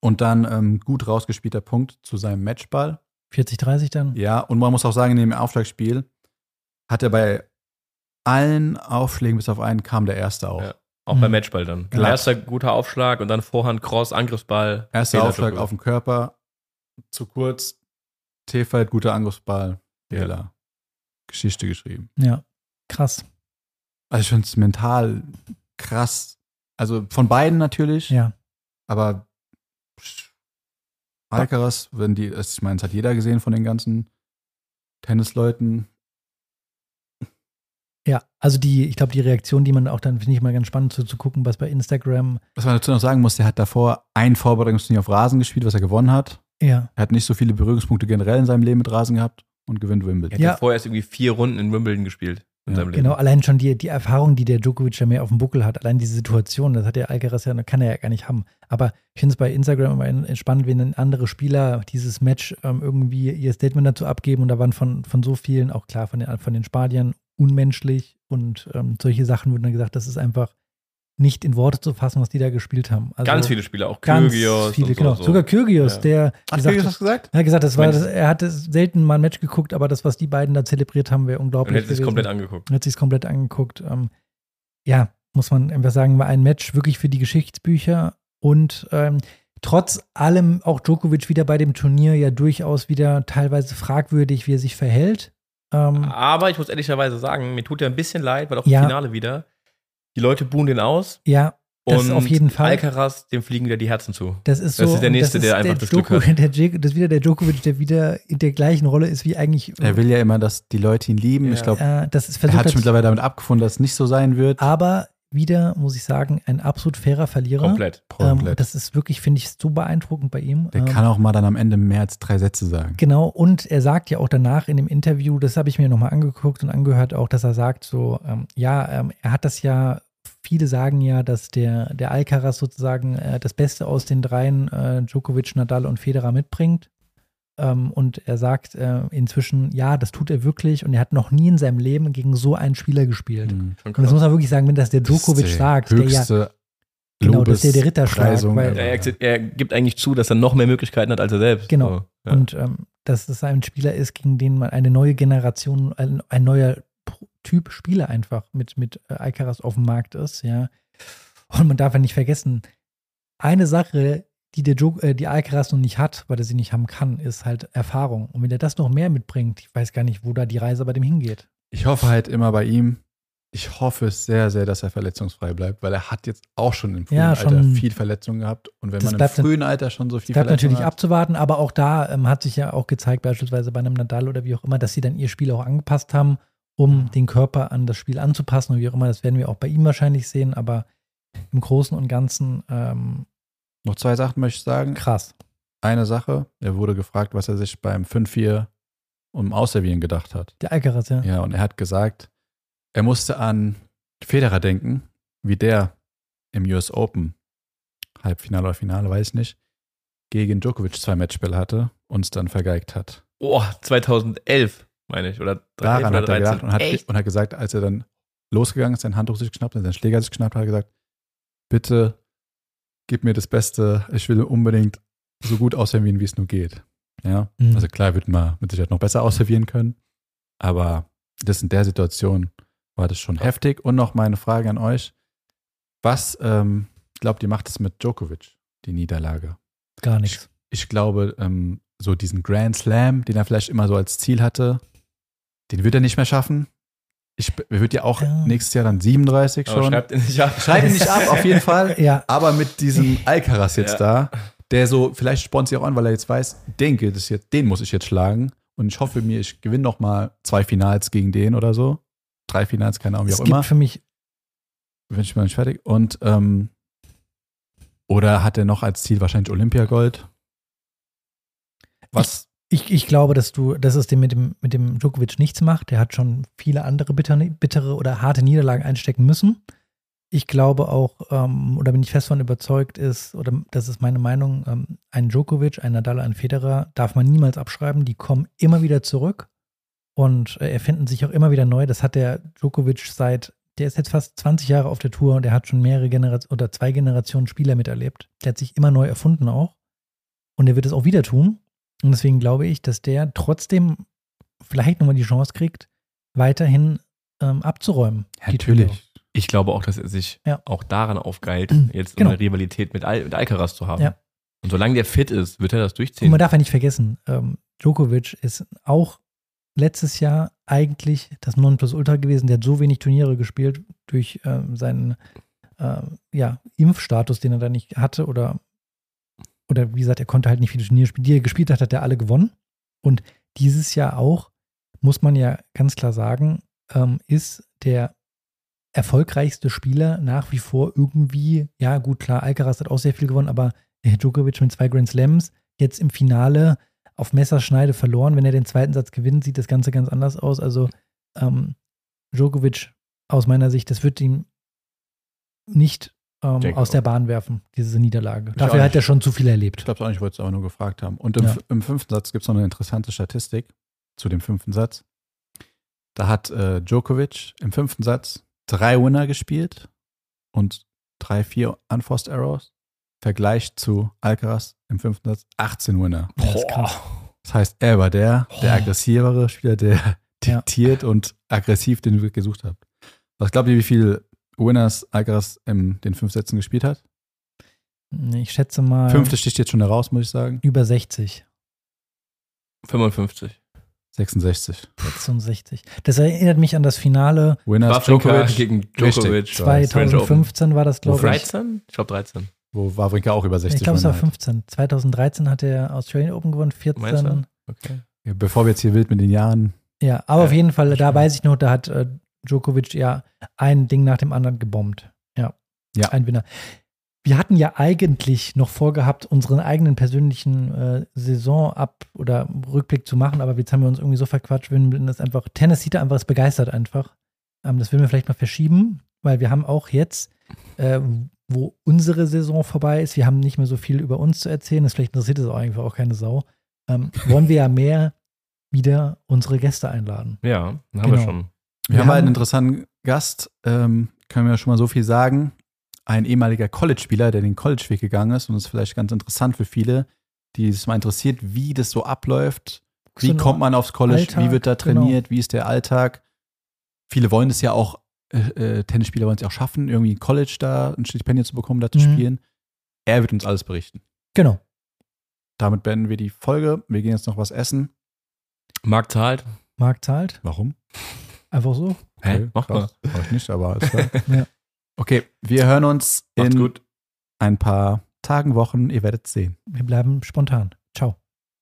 Und dann ähm, gut rausgespielter Punkt zu seinem Matchball. 40-30 dann. Ja, und man muss auch sagen, in dem Aufschlagspiel hat er bei allen Aufschlägen bis auf einen kam der erste auch. Ja. Auch Mhm. beim Matchball dann. Glatt. Erster guter Aufschlag und dann Vorhand, Cross, Angriffsball. Erster Aufschlag auf dem Körper, zu kurz, T-Feld, guter Angriffsball, Fehler. Geschichte geschrieben. Ja. Krass. Also ich finde es mental krass. Also von beiden natürlich, Ja. aber Alcaraz, wenn die, ich meine, das hat jeder gesehen von den ganzen Tennisleuten. Ja, also die, ich glaube, die Reaktion, die man auch dann, finde ich mal ganz spannend zu, zu gucken, was bei Instagram, Was man dazu noch sagen muss, der hat davor ein Vorbereitungsturnier auf Rasen gespielt, was er gewonnen hat. Ja, Er hat nicht so viele Berührungspunkte generell in seinem Leben mit Rasen gehabt und gewinnt Er Wimbledon. hat Ja. ja vorher erst irgendwie vier Runden in Wimbledon gespielt in Ja. seinem Leben. genau, allein schon die, die Erfahrung, die der Djokovic ja mehr auf dem Buckel hat, allein diese Situation, das hat der Alcaraz ja, kann er ja gar nicht haben. Aber ich finde es bei Instagram immer spannend, wenn andere Spieler dieses Match ähm, irgendwie ihr Statement dazu abgeben und da waren von, von so vielen, auch klar von den, von den Spaniern, unmenschlich und ähm, solche Sachen wurden dann gesagt, das ist einfach nicht in Worte zu fassen, was die da gespielt haben. Also Ganz viele Spieler, auch ganz Kyrgios viele, und so, genau. so. Sogar Kyrgios, Ja. der Hat gesagt, Kyrgios das gesagt? er hat gesagt, das war, das, er hatte selten mal ein Match geguckt, aber das, was die beiden da zelebriert haben, wäre Und unglaublich. hätte sich gewesen. komplett angeguckt. hat sich komplett angeguckt. Ähm, ja, muss man einfach sagen, war ein Match wirklich für die Geschichtsbücher und ähm, trotz allem auch Djokovic wieder bei dem Turnier ja durchaus wieder teilweise fragwürdig, wie er sich verhält. Ähm, Aber ich muss ehrlicherweise sagen, mir tut er ein bisschen leid, weil auch Ja. im Finale wieder, die Leute buhen den aus ja, das und auf jeden Fall. Alcaraz, dem fliegen wieder die Herzen zu. Das ist so. Das ist der Nächste, der einfach das Glück Djoko- hat. Der, das ist wieder der Djokovic, der wieder in der gleichen Rolle ist wie eigentlich. Er will ja immer, dass die Leute ihn lieben. Ja. Ich glaube, äh, das ist er hat sich mittlerweile damit abgefunden, dass es nicht so sein wird. aber wieder, muss ich sagen, ein absolut fairer Verlierer. Komplett. Ähm, Komplett. das ist wirklich, finde ich, so beeindruckend bei ihm. Der Ähm, kann auch mal dann am Ende mehr als drei Sätze sagen. Genau, und er sagt ja auch danach in dem Interview, das habe ich mir nochmal angeguckt und angehört, auch, dass er sagt, so, ähm, ja, ähm, er hat das ja, viele sagen ja, dass der, der Alcaraz sozusagen äh, das Beste aus den dreien, äh, Djokovic, Nadal und Federer mitbringt. Ähm, und er sagt äh, inzwischen, ja, das tut er wirklich und er hat noch nie in seinem Leben gegen so einen Spieler gespielt. Mhm. Und das muss man wirklich sagen, wenn das der Das Djokovic die sagt, der ja, Genau, das ist ja der Ritterschlag, weil- er, er, gibt eigentlich zu, dass er noch mehr Möglichkeiten hat als er selbst. Genau. So, ja. Und ähm, dass es ein Spieler ist, gegen den man eine neue Generation, ein, ein neuer Typ Spieler einfach mit, mit äh, Alcaraz auf dem Markt ist, ja. Und man darf ja nicht vergessen, eine Sache, die der jo äh, die Alcaraz noch nicht hat, weil er sie nicht haben kann, ist halt Erfahrung. Und wenn er das noch mehr mitbringt, ich weiß gar nicht, wo da die Reise bei dem hingeht. Ich hoffe halt immer bei ihm, ich hoffe es sehr, sehr, dass er verletzungsfrei bleibt, weil er hat jetzt auch schon im frühen Ja, Alter schon. viel Verletzungen gehabt. Und wenn man im bleibt dann- frühen Alter schon so viel Bleibt Verletzungen natürlich hat, abzuwarten, aber auch da ähm, hat sich ja auch gezeigt, beispielsweise bei einem Nadal oder wie auch immer, dass sie dann ihr Spiel auch angepasst haben, um den Körper an das Spiel anzupassen und wie auch immer. Das werden wir auch bei ihm wahrscheinlich sehen, aber im Großen und Ganzen ähm, noch zwei Sachen möchte ich sagen. krass. Eine Sache, er wurde gefragt, was er sich beim 5-4 um Ausservieren gedacht hat. Der Alcaraz, ja. Ja, und er hat gesagt, er musste an Federer denken, wie der im US Open, Halbfinale oder Finale, weiß ich nicht, gegen Djokovic zwei Matchspiele hatte und es dann vergeigt hat. Oh, 2011, meine ich. Oder 13 Daran oder hat er gedacht und hat, und hat gesagt, als er dann losgegangen ist, sein Handtuch sich geschnappt hat, sein Schläger sich geschnappt hat, hat er gesagt, bitte gib mir das Beste, ich will unbedingt so gut ausservieren, wie es nur geht. Ja, Mhm. also klar, wird man mit Sicherheit noch besser ausservieren können, aber das in der Situation war das schon heftig. Und noch meine Frage an euch, was ähm, glaubt ihr, macht es mit Djokovic, die Niederlage? Gar nichts. ich glaube, ähm, so diesen Grand Slam, den er vielleicht immer so als Ziel hatte, den wird er nicht mehr schaffen. Ich, er wird ja auch Ja. nächstes Jahr dann 37 Aber schon. schreibt ihn nicht ab. Schreib ihn nicht ab, auf jeden Fall. Ja, Aber mit diesem Alcaraz jetzt Ja. da, der so, vielleicht spornt sich auch an, weil er jetzt weiß, denke, das jetzt, den muss ich jetzt schlagen. Und ich hoffe mir, ich gewinne noch mal zwei Finals gegen den oder so. Drei Finals, keine Ahnung, wie es auch gibt immer. für mich, Bin ich mal nicht fertig. Und, ähm, oder hat er noch als Ziel wahrscheinlich Olympiagold? Was, ich, ich glaube, dass du, dass es dem mit dem, mit dem Djokovic nichts macht. Der hat schon viele andere bittere, bittere oder harte Niederlagen einstecken müssen. Ich glaube auch, ähm, oder bin ich fest davon überzeugt, ist, oder das ist meine Meinung, ähm, ein Djokovic, ein Nadal, ein Federer darf man niemals abschreiben. Die kommen immer wieder zurück und äh, erfinden sich auch immer wieder neu. Das hat der Djokovic seit, der ist jetzt fast 20 Jahre auf der Tour und der hat schon mehrere Generationen oder zwei Generationen Spieler miterlebt. Der hat sich immer neu erfunden auch. Und er wird es auch wieder tun. Und deswegen glaube ich, dass der trotzdem vielleicht nochmal die Chance kriegt, weiterhin ähm, abzuräumen. natürlich. Ich glaube auch, dass er sich Ja. auch daran aufgeilt, jetzt Genau. eine Rivalität mit, Al mit Alcaraz zu haben. Ja. Und solange der fit ist, wird er das Und durchziehen. man darf ja nicht vergessen, ähm, Djokovic ist auch letztes Jahr eigentlich das Nonplusultra gewesen. Der hat so wenig Turniere gespielt durch ähm, seinen ähm, ja, Impfstatus, den er da nicht hatte oder oder wie gesagt, er konnte halt nicht viele Turniere spielen. Die er gespielt hat, hat er alle gewonnen. Und dieses Jahr auch, muss man ja ganz klar sagen, ähm, ist der erfolgreichste Spieler nach wie vor irgendwie, ja gut, klar, Alcaraz hat auch sehr viel gewonnen, aber Djokovic mit zwei Grand Slams, jetzt im Finale auf Messerschneide verloren. Wenn er den zweiten Satz gewinnt, sieht das Ganze ganz anders aus. Also ähm, Djokovic aus meiner Sicht, das wird ihm nicht ähm, aus auch. der Bahn werfen, diese Niederlage. Ich Dafür hat er schon zu viel erlebt. Ich glaube auch nicht, ich wollte es aber nur gefragt haben. Und im, Ja. im fünften Satz gibt es noch eine interessante Statistik zu dem fünften Satz. Da hat äh, Djokovic im fünften Satz drei Winner gespielt und drei, vier Unforced Arrows. Vergleich zu Alcaraz im fünften Satz 18 Winner. Ja, das ist krass. Das heißt, er war der, der aggressivere Spieler, der Ja. diktiert und aggressiv den ihr gesucht habt. Was glaubt ihr, wie viele Winners Alcaraz in den fünf Sätzen gespielt hat? Ich schätze mal Fünfte sticht jetzt schon heraus, muss ich sagen. über 60, 55. 66. 66. Das erinnert mich an das Finale Winners Wawrinka Djokovic, gegen. Djokovic. Ich weiß. 2015 war das, glaube ich. 13? Ich glaube 13. wo Wawrinka auch über 60 Ich glaube, es war Winner hat. 15. 2013 hat er Australian Open gewonnen, 14. Meinst du? Okay. Ja, Bevor wir jetzt hier wild mit den Jahren. Ja, aber Ja, auf jeden Fall, da weiß ich noch, da hat äh, Djokovic ja ein Ding nach dem anderen gebombt. Ja. Ja. Ein Winner. Wir hatten ja eigentlich noch vorgehabt, unseren eigenen persönlichen äh, Saison-Ab- oder Rückblick zu machen, aber jetzt haben wir uns irgendwie so verquatscht, Wimbledon ist einfach, Tennis sieht einfach, es begeistert einfach. Ähm, das will wir vielleicht mal verschieben, weil wir haben auch jetzt, äh, wo unsere Saison vorbei ist, wir haben nicht mehr so viel über uns zu erzählen, das vielleicht interessiert es auch einfach auch keine Sau, ähm, wollen wir ja mehr wieder unsere Gäste einladen. Ja, haben Genau. wir schon. Wir, Wir haben halt einen interessanten Gast, ähm, können wir schon mal so viel sagen. Ein ehemaliger College-Spieler, der den College-Weg gegangen ist und das ist vielleicht ganz interessant für viele, die es mal interessiert, wie das so abläuft. Wie So ein kommt man aufs College? Alltag, wie wird da genau. trainiert? Wie ist der Alltag? Viele wollen es ja auch, äh, äh, Tennisspieler wollen es ja auch schaffen, irgendwie im College da ein Stipendium zu bekommen, da zu Mhm. spielen. Er wird uns alles berichten. Genau. Damit beenden wir die Folge. Wir gehen jetzt noch was essen. Marc zahlt. Marc zahlt. Warum? Einfach so. Hä? Okay, Mach mal. Mach ich nicht, aber ist klar. Ja. Okay, wir hören uns Macht's in gut. ein paar Tagen, Wochen. Ihr werdet sehen. Wir bleiben spontan.